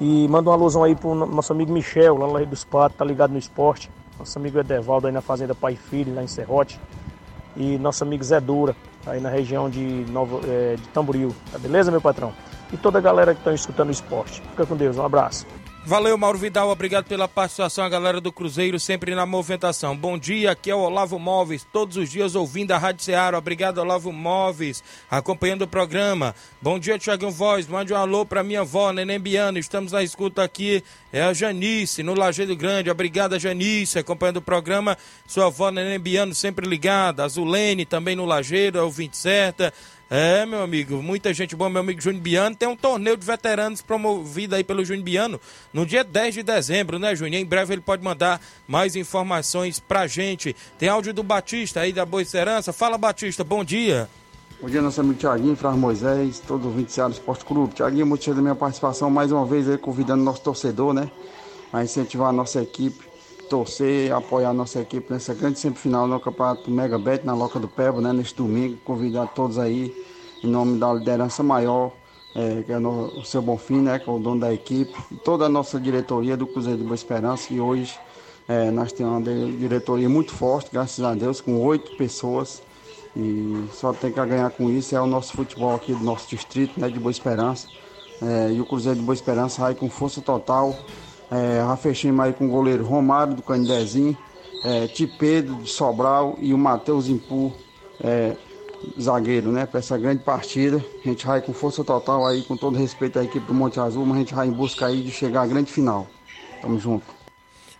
E manda uma alusão aí pro nosso amigo Michel, lá no Rio dos Patos, tá ligado no esporte. Nosso amigo Edevaldo aí na Fazenda Pai e Filho, lá em Serrote. E nosso amigo Zé Dura, aí na região de, Nova, é, de Tamboril. Tá beleza, meu patrão? E toda a galera que estão escutando o esporte. Fica com Deus, um abraço. Valeu, Mauro Vidal. Obrigado pela participação, a galera do Cruzeiro, sempre na movimentação. Bom dia, aqui é o Olavo Móveis, todos os dias ouvindo a Rádio Ceará. Obrigado, Olavo Móveis, acompanhando o programa. Bom dia, Tiaguinho Voz. Mande um alô pra minha avó, Neném Biano. Estamos na escuta aqui. É a Janice, no Lajeado Grande. Obrigada, Janice, acompanhando o programa. Sua avó, Neném Biano, sempre ligada. A Zulene, também no Lajeado, é o 20 certa É, meu amigo, muita gente boa, meu amigo Júnior Biano. Tem um torneio de veteranos promovido aí pelo Júnior Biano no dia 10 de dezembro, né, Júnior? Em breve ele pode mandar mais informações pra gente. Tem áudio do Batista aí da Boa Esperança. Fala, Batista, bom dia. Bom dia, nosso amigo Tiaguinho, Flávio Moisés, todo o 20 do Esporte Clube. Tiaguinho, muito da minha participação mais uma vez aí, convidando nosso torcedor, né? A incentivar a nossa equipe, torcer, apoiar a nossa equipe nessa grande semifinal no Campeonato Mega Bet, na Loca do Pebo, né? Neste domingo. Convidar todos aí, em nome da liderança maior, é, que é no, o seu Bonfim, né? Que é o dono da equipe, e toda a nossa diretoria do Cruzeiro de Boa Esperança, que hoje é, nós temos uma diretoria muito forte, graças a Deus, com oito pessoas e só tem que ganhar com isso é o nosso futebol aqui do nosso distrito, né, de Boa Esperança. É, e o Cruzeiro de Boa Esperança vai com força total. É, fechamos aí com o goleiro Romário do Canidezinho, é, Tipedo de Sobral e o Matheus Impu, é, zagueiro, né, para essa grande partida. A gente vai com força total aí, com todo respeito à equipe do Monte Azul, mas a gente vai em busca aí de chegar à grande final. Tamo junto.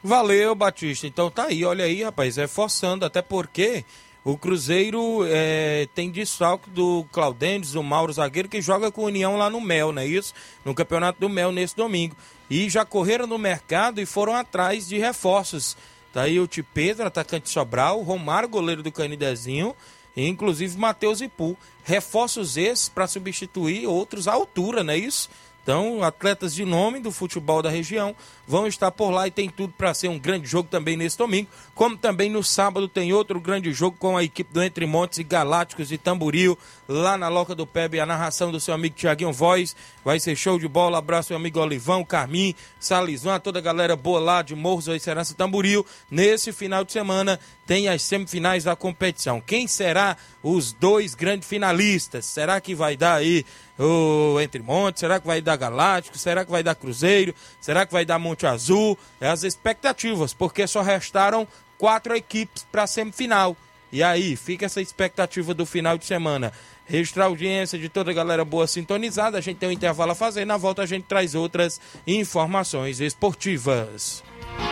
Valeu, Batista. Então tá aí, olha aí, rapaz, é forçando, até porque o Cruzeiro é, tem desfalque do Claudentes, do Mauro Zagueiro, que joga com União lá no Mel, não é isso? No Campeonato do Mel nesse domingo. E já correram no mercado e foram atrás de reforços. Tá aí o Tipedro, atacante Sobral, o Romário, goleiro do Canidezinho, e inclusive Matheus Ipu. Reforços esses para substituir outros à altura, não é isso? Então, atletas de nome do futebol da região vão estar por lá e tem tudo para ser um grande jogo também nesse domingo. Como também no sábado tem outro grande jogo com a equipe do Entre Montes e Galácticos de Tamboril, lá na Loca do Pebe, a narração do seu amigo Tiaguinho Voz. Vai ser show de bola. Abraço meu amigo Olivão, Carmim, Salizão, toda a galera boa lá de Morros da Serança Tamboril. Nesse final de semana tem as semifinais da competição. Quem será os dois grandes finalistas? Será que vai dar aí o Entre Montes? Será que vai dar Galáctico? Será que vai dar Cruzeiro? Será que vai dar Monte Azul? É as expectativas, porque só restaram quatro equipes para a semifinal. E aí, fica essa expectativa do final de semana. Registrar a audiência de toda a galera boa sintonizada. A gente tem um intervalo a fazer. Na volta a gente traz outras informações esportivas. Estamos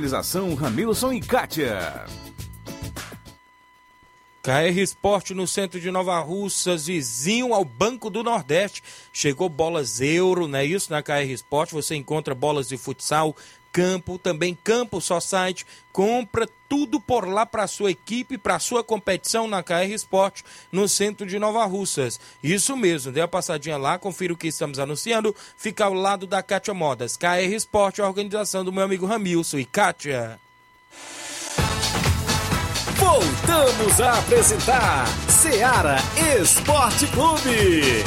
Ramilson e Kátia. KR Esporte no centro de Nova Russas, vizinho ao Banco do Nordeste. Chegou bolas euro, não é isso? Na KR Esporte você encontra bolas de futsal, campo, também campo só site. Compra tudo por lá para sua equipe, para sua competição na KR Esporte, no centro de Nova Russas. Isso mesmo, dê uma passadinha lá, confira o que estamos anunciando. Fica ao lado da Kátia Modas. KR Esporte, a organização do meu amigo Ramilson e Kátia. Voltamos a apresentar Seara Esporte Clube.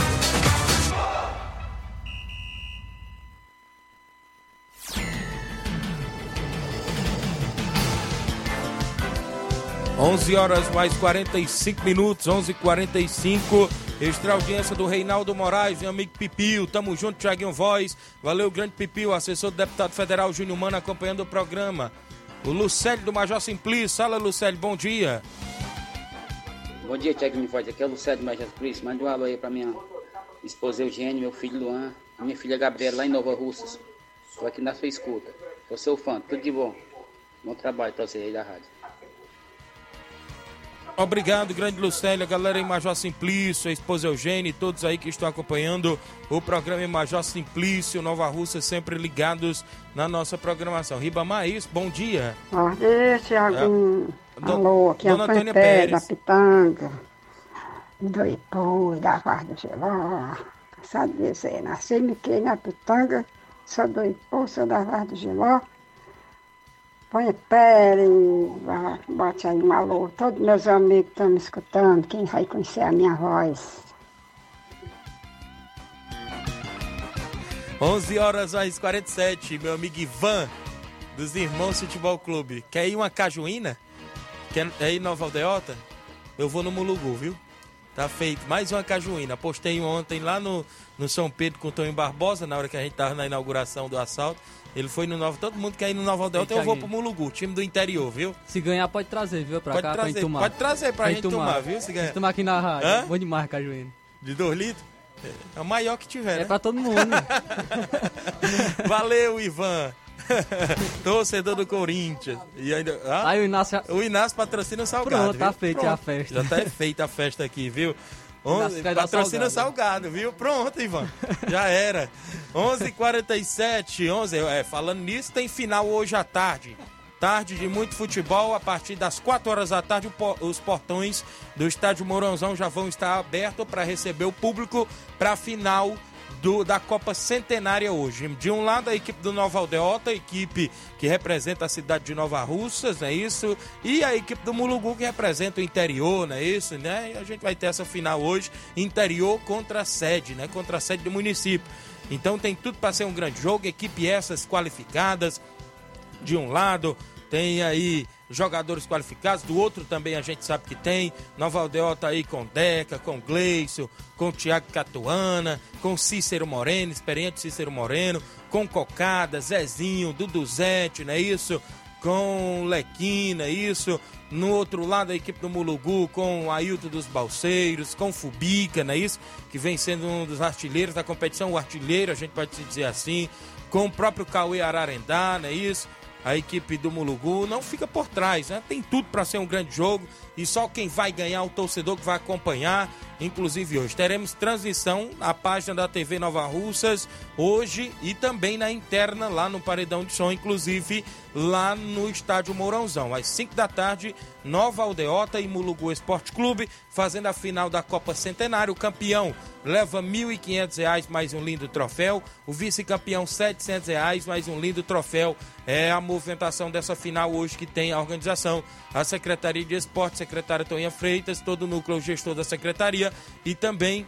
11 horas mais 45 minutos, 11:45. Extra audiência do Reinaldo Moraes, meu amigo Pipio. Tamo junto, Thiaguinho Voz. Valeu, grande Pipio, assessor do deputado federal Júnior Mano acompanhando o programa. O Lucélio do Major Simplício. Fala, Lucélio, bom dia. Bom dia, Thiaguinho Voz. Aqui é o Lucélio do Major Simplício. Manda um alô aí pra minha esposa Eugênio, meu filho Luan, minha filha Gabriela lá em Nova Russas. Tô aqui na sua escuta. Tô seu fã, tudo de bom. Bom trabalho pra você aí da rádio. Obrigado, grande Lucélia, galera em Major Simplício, a esposa Eugênia e todos aí que estão acompanhando o programa em Major Simplício, Nova Rússia, sempre ligados na nossa programação. Ribamar, isso, bom dia. Bom dia, Tiaguinho. É, Alô, aqui é a Dona Antônia Pé, da Pérez. Pitanga, do Ipu, da Giló. Sabe dizer, nasci me criei na Pitanga, sou do Ipu, sou da Giló. Põe pele, bote aí um alô. Todos meus amigos estão me escutando, quem vai conhecer a minha voz. 11 horas às 47, meu amigo Ivan, dos Irmãos Futebol Clube. Quer ir uma cajuína? Quer ir Nova Aldeota? Eu vou no Mulugu, viu? Tá feito. Mais uma cajuína. Postei ontem lá no, no São Pedro com o Tonho Barbosa, na hora que a gente tava na inauguração do assalto. Ele foi no Nova. Todo mundo quer ir no Nova Aldeota, Eita, eu vou pro Mulugu, time do interior, viu? Se ganhar, pode trazer, viu? Pra Pode cá, pra trazer, gente tomar. pode trazer pra gente tomar, viu, se ganhar. Tomar aqui na rádio. Hã? Bom demais, Cajuína. De 2 litros? É o maior que tiver, É né? pra todo mundo. Valeu, Ivan. Torcedor do Corinthians. E ainda, ah? Aí o Inácio... O Inácio patrocina o salgado. Pronto, tá viu? feita a festa. Já tá feita a festa aqui, viu? Inácio Onze, vai dar patrocina salgado. salgado, viu? Pronto, Ivan. Já era. 11h47, 11, é, falando nisso, tem final hoje à tarde. Tarde de muito futebol, a partir das 4 horas da tarde, os portões do estádio Mourãozão já vão estar abertos para receber o público para a final do- da Copa Centenária hoje. De um lado, a equipe do Nova Aldeota, a equipe que representa a cidade de Nova Russas, não é isso? E a equipe do Mulugu, que representa o interior, não é isso? Né? E a gente vai ter essa final hoje, interior contra a sede, né? Contra a sede do município. Então tem tudo para ser um grande jogo, equipe essas qualificadas, de um lado, tem aí jogadores qualificados, do outro também a gente sabe que tem. Nova Aldeota aí com Deca, com Gleison, com Thiago Catuana, com Cícero Moreno, experiente Cícero Moreno, com Cocada, Zezinho, Duduzete, não é isso? Com Lequina, isso. No outro lado, a equipe do Mulugu com Ailton dos Balseiros, com Fubica, não é isso? Que vem sendo um dos artilheiros da competição, o artilheiro, a gente pode dizer assim. Com o próprio Cauê Ararendá, não é isso? A equipe do Mulugu não fica por trás, né? Tem tudo para ser um grande jogo e só quem vai ganhar o torcedor que vai acompanhar. Inclusive hoje teremos transmissão na página da TV Nova Russas hoje e também na interna lá no Paredão de Som, inclusive lá no estádio Mourãozão, às 5 da tarde, Nova Aldeota e Mulugu Esporte Clube fazendo a final da Copa Centenário. O campeão leva R$ 1.500 mais um lindo troféu, o vice-campeão 700 reais mais um lindo troféu. É a movimentação dessa final hoje que tem a organização, a Secretaria de Esporte, secretária Toninha Freitas, todo o núcleo gestor da secretaria e também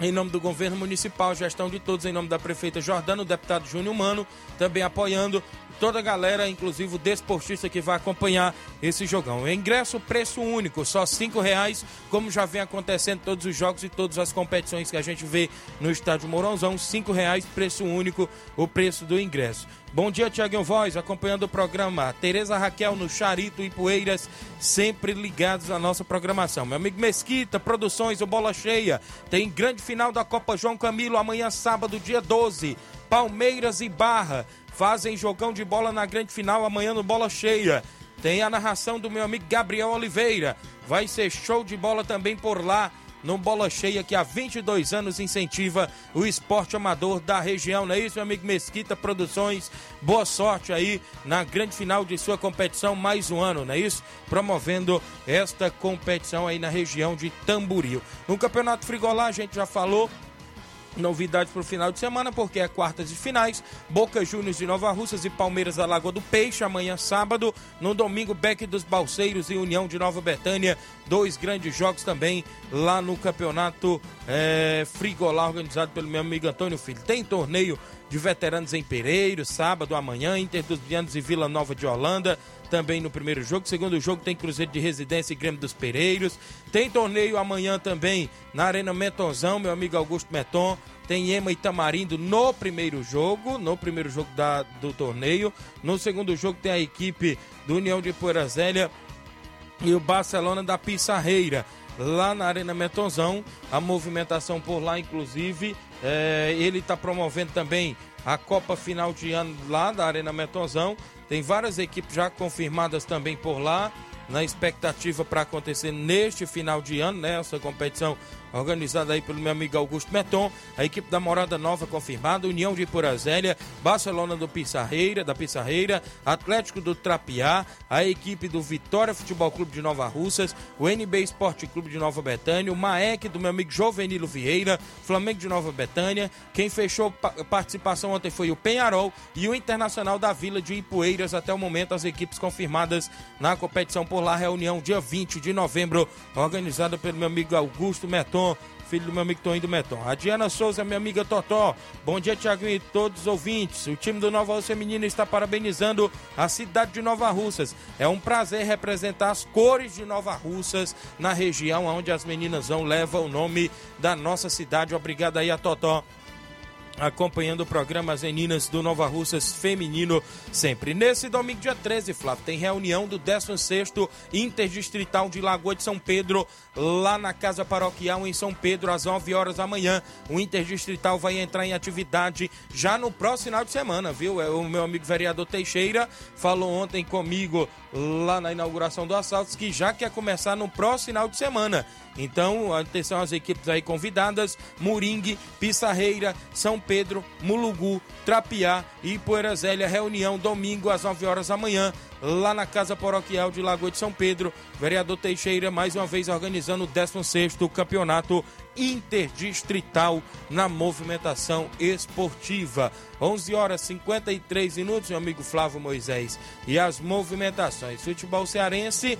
em nome do governo municipal, gestão de todos, em nome da prefeita Jordana, o deputado Júnior Mano, também apoiando toda a galera, inclusive o desportista que vai acompanhar esse jogão. Ingresso, preço único, só cinco reais, como já vem acontecendo todos os jogos e todas as competições que a gente vê no estádio Mourãozão, cinco reais, preço único, o preço do ingresso. Bom dia, Tiaguinho Voz, acompanhando o programa. Tereza Raquel no Charito e Poeiras, sempre ligados à nossa programação. Meu amigo Mesquita, Produções, o Bola Cheia. Tem grande final da Copa João Camilo, amanhã, sábado, dia 12. Palmeiras e Barra fazem jogão de bola na grande final, amanhã no Bola Cheia. Tem a narração do meu amigo Gabriel Oliveira. Vai ser show de bola também por lá no Bola Cheia, que há 22 anos incentiva o esporte amador da região. Não é isso, meu amigo Mesquita Produções? Boa sorte aí na grande final de sua competição, mais um ano, não é isso? Promovendo esta competição aí na região de Tamboril. No Campeonato Frigolá, a gente já falou. Novidades para o final de semana, porque é quartas de finais. Boca Juniors de Nova Russas e Palmeiras da Lagoa do Peixe, amanhã sábado. No domingo, Beck dos Balseiros e União de Nova Betânia. Dois grandes jogos também lá no campeonato é, Frigolá, organizado pelo meu amigo Antônio Filho. Tem torneio de veteranos em Pereiro, sábado, amanhã, Inter dos Vianos e Vila Nova de Holanda, também no primeiro jogo. Segundo jogo tem Cruzeiro de Residência e Grêmio dos Pereiros. Tem torneio amanhã também na Arena Metonzão, meu amigo Augusto Meton. Tem Ema e Tamarindo no primeiro jogo, no primeiro jogo da, do torneio. No segundo jogo tem a equipe do União de Poeira Zélia e o Barcelona da Pissarreira. Lá na Arena Metonzão, a movimentação por lá, inclusive, é, ele está promovendo também a Copa Final de Ano lá da Arena Metonzão. Tem várias equipes já confirmadas também por lá, na expectativa para acontecer neste final de ano, né? Essa competição organizada aí pelo meu amigo Augusto Meton. A equipe da Morada Nova confirmada, União de Purazélia, Barcelona do Pissarreira, da Pissarreira, Atlético do Trapiá, a equipe do Vitória Futebol Clube de Nova Russas, o NB Esporte Clube de Nova Betânia, o Maek do meu amigo Jovenilo Vieira, Flamengo de Nova Betânia. Quem fechou pa- participação ontem foi o Penharol e o Internacional da Vila de Ipueiras. Até o momento, as equipes confirmadas na competição por lá. Reunião dia 20 de novembro, organizada pelo meu amigo Augusto Meton. Filho do meu amigo Toninho do Meton. A Diana Souza, minha amiga Totó. Bom dia, Tiaguinho e todos os ouvintes. O time do Nova Russa Feminina está parabenizando a cidade de Nova Russas. É um prazer representar as cores de Nova Russas na região onde as meninas vão levam o nome da nossa cidade. Obrigado aí a Totó acompanhando o programa As Meninas do Nova Russas Feminino sempre. Nesse domingo, dia 13, Flávio, tem reunião do 16º Interdistrital de Lagoa de São Pedro, lá na Casa Paroquial em São Pedro, às 9 horas da manhã. O Interdistrital vai entrar em atividade já no próximo final de semana, viu? É, O meu amigo vereador Teixeira falou ontem comigo lá na inauguração do Assaltos que já quer começar no próximo final de semana. Então, atenção às equipes aí convidadas: Moringue, Pissarreira, São Pedro, Mulugu, Trapiá e Poeira Zélia. Reunião domingo às 9 horas da manhã, lá na Casa Paroquial de Lagoa de São Pedro. Vereador Teixeira, mais uma vez, organizando o 16 Campeonato Interdistrital na movimentação esportiva. 11 horas 53 minutos, meu amigo Flávio Moisés. E as movimentações. Futebol cearense.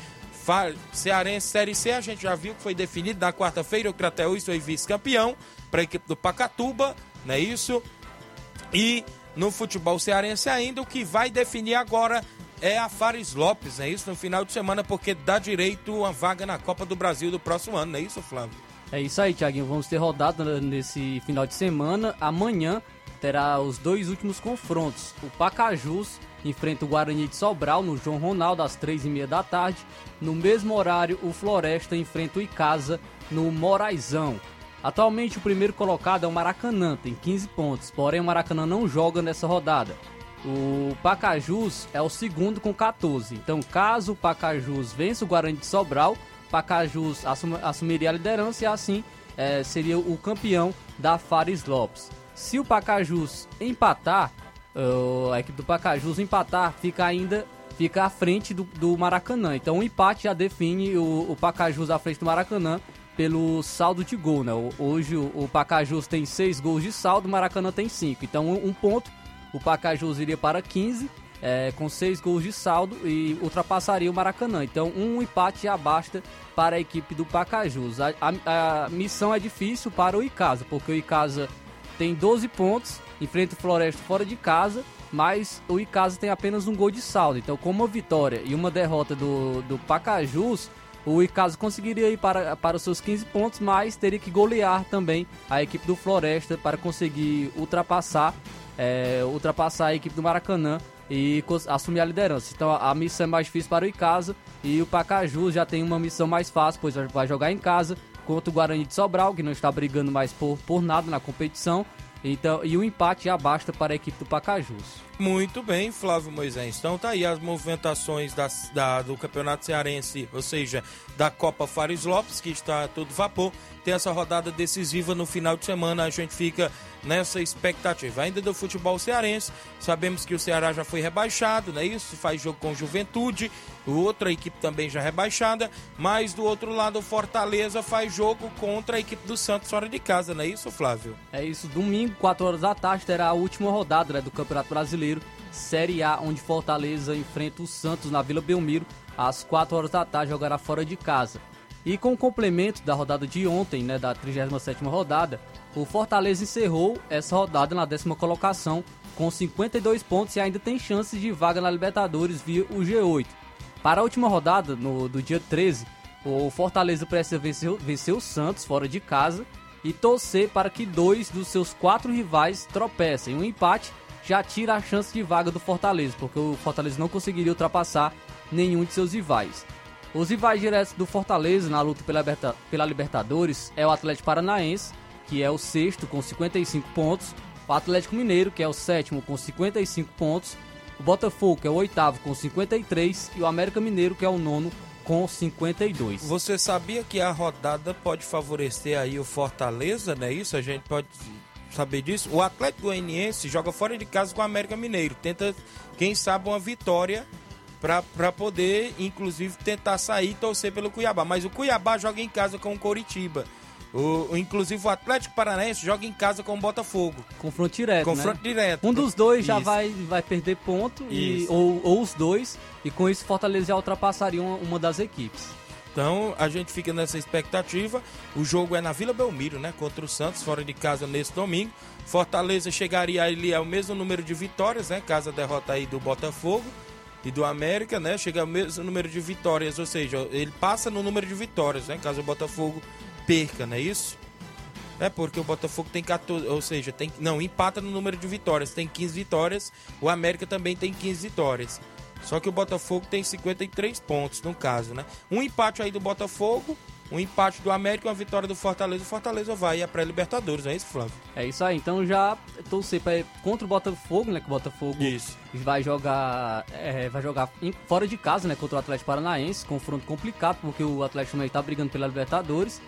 Cearense Série C, a gente já viu que foi definido na quarta-feira. O Crateús foi vice-campeão para a equipe do Pacatuba, não é isso? E no futebol cearense ainda, o que vai definir agora é a Fares Lopes, é isso? No final de semana, porque dá direito uma vaga na Copa do Brasil do próximo ano, não é isso, Flávio? É isso aí, Thiaguinho. Vamos ter rodada nesse final de semana. Amanhã terá os dois últimos confrontos. O Pacajus enfrenta o Guarani de Sobral no João Ronaldo às três e meia da tarde. No mesmo horário, o Floresta enfrenta o Icasa no Moraizão. Atualmente, o primeiro colocado é o Maracanã, tem 15 pontos. Porém, o Maracanã não joga nessa rodada. O Pacajus é o segundo com 14. Então, caso o Pacajus vença o Guarani de Sobral, Pacajus assum- assumiria a liderança e assim eh, seria o campeão da Fares Lopes. Se o Pacajus empatar, a equipe do Pacajus empatar, fica ainda fica à frente do, do Maracanã. Então o empate já define o, o Pacajus à frente do Maracanã pelo saldo de gol, né? Hoje o, o Pacajus tem 6 gols de saldo, o Maracanã tem 5. Então um, um ponto, o Pacajus iria para 15 é, com 6 gols de saldo e ultrapassaria o Maracanã. Então um empate já basta para a equipe do Pacajus. A, a- a missão é difícil para o Icasa, porque o Icasa tem 12 pontos, enfrenta o Floresta fora de casa, mas o Icasa tem apenas um gol de saldo. Então, com uma vitória e uma derrota do, do Pacajus, o Icasa conseguiria ir para, para os seus 15 pontos, mas teria que golear também a equipe do Floresta para conseguir ultrapassar, é, ultrapassar a equipe do Maracanã e assumir a liderança. Então a, missão é mais difícil para o Icasa e o Pacajus já tem uma missão mais fácil, pois vai- vai jogar em casa contra o Guarani de Sobral, que não está brigando mais por, por nada na competição. Então, e o empate já basta para a equipe do Pacajus. Muito bem, Flávio Moisés. Então tá aí as movimentações das- da- do Campeonato Cearense, ou seja, da Copa Fares Lopes, que está todo vapor. Tem essa rodada decisiva no final de semana. A gente fica nessa expectativa. Ainda do futebol cearense, sabemos que o Ceará já foi rebaixado, não é isso? Faz jogo com Juventude, outra equipe também já rebaixada, mas do outro lado o Fortaleza faz jogo contra a equipe do Santos fora de casa, não é isso, Flávio? É isso, domingo, 4 horas da tarde, terá a última rodada né, do Campeonato Brasileiro, Série A, onde Fortaleza enfrenta o Santos na Vila Belmiro, às 4 horas da tarde, jogará fora de casa. E com o complemento da rodada de ontem, né, da 37ª rodada, o Fortaleza encerrou essa rodada na décima colocação, com 52 pontos e ainda tem chances de vaga na Libertadores via o G8. Para a última rodada, no, do dia 13, o Fortaleza precisa vencer, vencer o Santos fora de casa e torcer para que dois dos seus quatro rivais tropecem. Um empate já tira a chance de vaga do Fortaleza, porque o Fortaleza não conseguiria ultrapassar nenhum de seus rivais. Os rivais diretos do Fortaleza na luta pela, pela Libertadores é o Atlético Paranaense, que é o sexto com 55 pontos, o Atlético Mineiro, que é o sétimo com 55 pontos, o Botafogo, que é o oitavo com 53, e o América Mineiro, que é o nono com 52. Você sabia que a rodada pode favorecer aí o Fortaleza, né? Isso a gente pode saber disso. O Atlético Goianiense joga fora de casa com o América Mineiro. Tenta, quem sabe, uma vitória para poder, inclusive, tentar sair e torcer pelo Cuiabá. Mas o Cuiabá joga em casa com o Coritiba. O, inclusive o Atlético Paranaense joga em casa com o Botafogo. Confronto direto, Confronto né? direto. Um dos dois já Isso. vai, vai perder ponto, e, ou, ou os dois, e com isso Fortaleza já ultrapassaria uma, uma das equipes. Então a gente fica nessa expectativa. O jogo é na Vila Belmiro, né? Contra o Santos, fora de casa nesse domingo. Fortaleza chegaria ali ao mesmo número de vitórias, né? Caso a derrota aí do Botafogo e do América, né? Chega ao mesmo número de vitórias, ou seja, ele passa no número de vitórias, né? Caso o Botafogo perca, não é isso? É porque o Botafogo tem 14, ou seja, tem não, empata no número de vitórias, tem 15 vitórias, o América também tem 15 vitórias. Só que o Botafogo tem 53 pontos, no caso, né? Um empate aí do Botafogo, um empate do América e uma vitória do Fortaleza. O Fortaleza vai à pré-Libertadores, não é isso, Flávio? É isso aí, então já torcer pra, contra o Botafogo, né? Que o Botafogo Isso. vai jogar é, vai jogar em- fora de casa, né? Contra o Atlético Paranaense, confronto complicado, porque o Atlético também tá brigando pela Libertadores.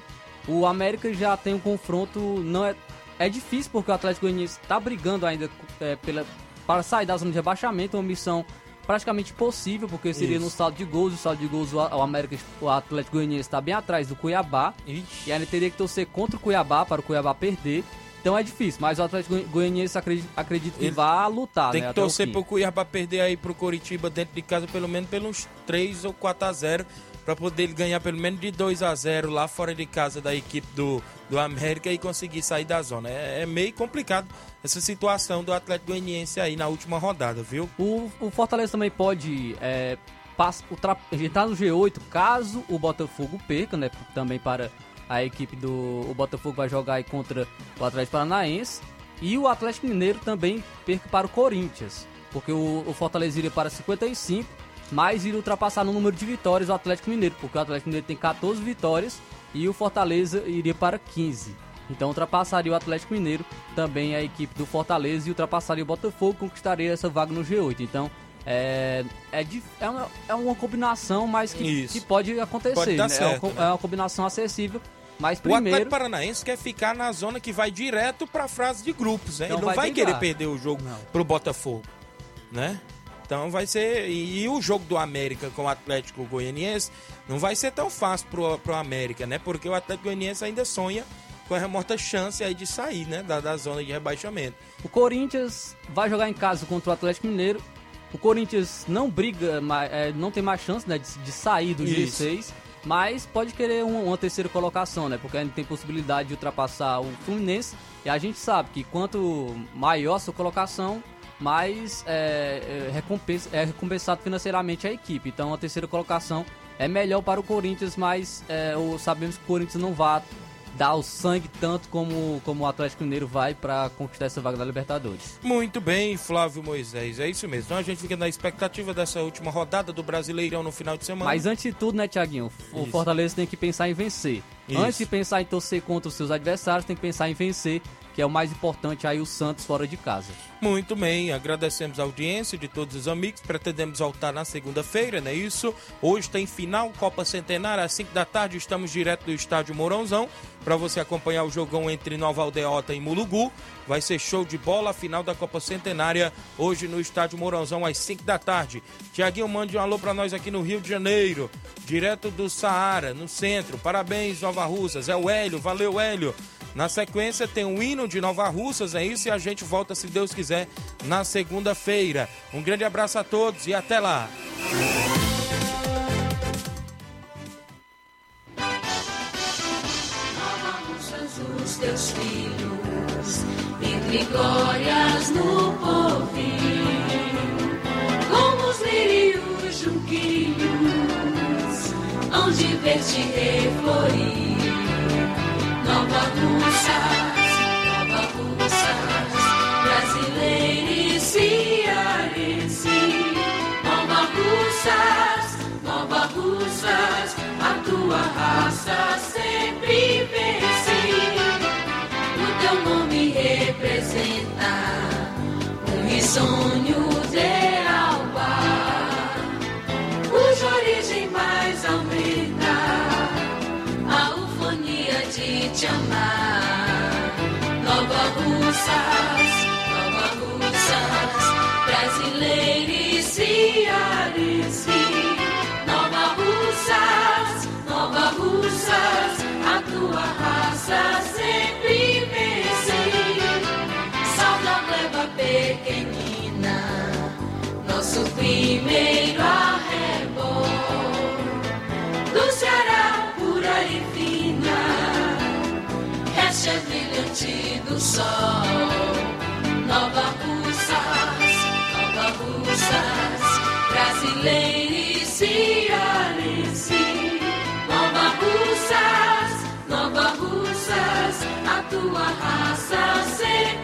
O América já tem um confronto, não é é difícil porque o Atlético Goianiense tá brigando ainda é, pela para sair da zona de rebaixamento, uma missão praticamente impossível, porque seria Isso. no saldo de gols, o saldo de gols o o América, o Atlético Goianiense está bem atrás do Cuiabá. E ainda teria que torcer contra o Cuiabá para o Cuiabá perder. Então é difícil, mas o Atlético Goianiense acredita, acredito que Ele vá lutar, Tem né, que o torcer fim. pro Cuiabá perder aí pro Coritiba dentro de casa pelo menos pelos 3 ou 4 a 0 para poder ganhar pelo menos de 2 a 0 lá fora de casa da equipe do, do América e conseguir sair da zona. É, é meio complicado essa situação do Atlético Goianiense aí na última rodada, viu? O, o Fortaleza também pode é, pass- ultra- entrar no G8 caso o Botafogo perca, né? Também para a equipe do. O Botafogo vai jogar aí contra o Atlético Paranaense. E o Atlético Mineiro também perca para o Corinthians. Porque o, o Fortaleza iria para 55, mas iria ultrapassar no número de vitórias o Atlético Mineiro. Porque o Atlético Mineiro tem 14 vitórias e o Fortaleza iria para 15. Então ultrapassaria o Atlético Mineiro, também a equipe do Fortaleza e ultrapassaria o Botafogo, conquistaria essa vaga no G8. Então é, é, é, uma, é uma combinação, mas que, que pode acontecer. Pode né? é, certo, uma, co- é uma combinação acessível, mas O primeiro Atlético Paranaense quer ficar na zona que vai direto para a fase de grupos, né? Então Ele não vai vai, querer perder o jogo pro Botafogo, né? Então vai ser. E, e o jogo do América com o Atlético Goianiense não vai ser tão fácil pro, pro América, né? Porque o Atlético Goianiense ainda sonha com a remota chance aí de sair, né? Da, da zona de rebaixamento. O Corinthians vai jogar em casa contra o Atlético Mineiro. O Corinthians não briga, é, não tem mais chance né, de, de sair do Isso. G6, mas pode querer um- uma terceira colocação, né? Porque ainda tem possibilidade de ultrapassar o Fluminense. E a gente sabe que quanto maior sua colocação, mais é, é, recompensa, é recompensado financeiramente a equipe. Então a terceira colocação é melhor para o Corinthians, mas é, sabemos que o Corinthians não vai dar o sangue tanto como, como o Atlético Mineiro vai para conquistar essa vaga da Libertadores. Muito bem, Flávio Moisés, é isso mesmo. Então a gente fica na expectativa dessa última rodada do Brasileirão no final de semana. Mas antes de tudo, né, Tiaguinho? O Isso. Fortaleza tem que pensar em vencer. Isso. Antes de pensar em torcer contra os seus adversários, tem que pensar em vencer, que é o mais importante aí o Santos fora de casa. Muito bem, agradecemos a audiência de todos os amigos. Pretendemos voltar na segunda-feira, não é isso? Hoje tem final Copa Centenária às 5 da tarde. Estamos direto do estádio Mourãozão para você acompanhar o jogão entre Nova Aldeota e Mulugu. Vai ser show de bola a final da Copa Centenária hoje no estádio Mourãozão às 5 da tarde. Tiaguinho, mande um alô para nós aqui no Rio de Janeiro, direto do Saara, no centro. Parabéns, Nova Russas. É o Hélio, valeu, Hélio. Na sequência tem o hino de Nova Russas, é isso, e a gente volta, se Deus quiser, na segunda-feira. Um grande abraço a todos e até lá. os teus filhos, entre glórias no porvir, como os lírios junquinhos, hão de ver-te reflorir. Nova Russas, Nova Russas, brasileira e cearense. Nova Russas, Nova Russas, a tua raça sempre vence. O teu nome representa um risonho pequenina, nosso primeiro arrebol. Recha brilhante do sol. Nova Russas, Nova Russas, brasileiros cearense. Nova Russas, Nova Russas, a tua raça sempre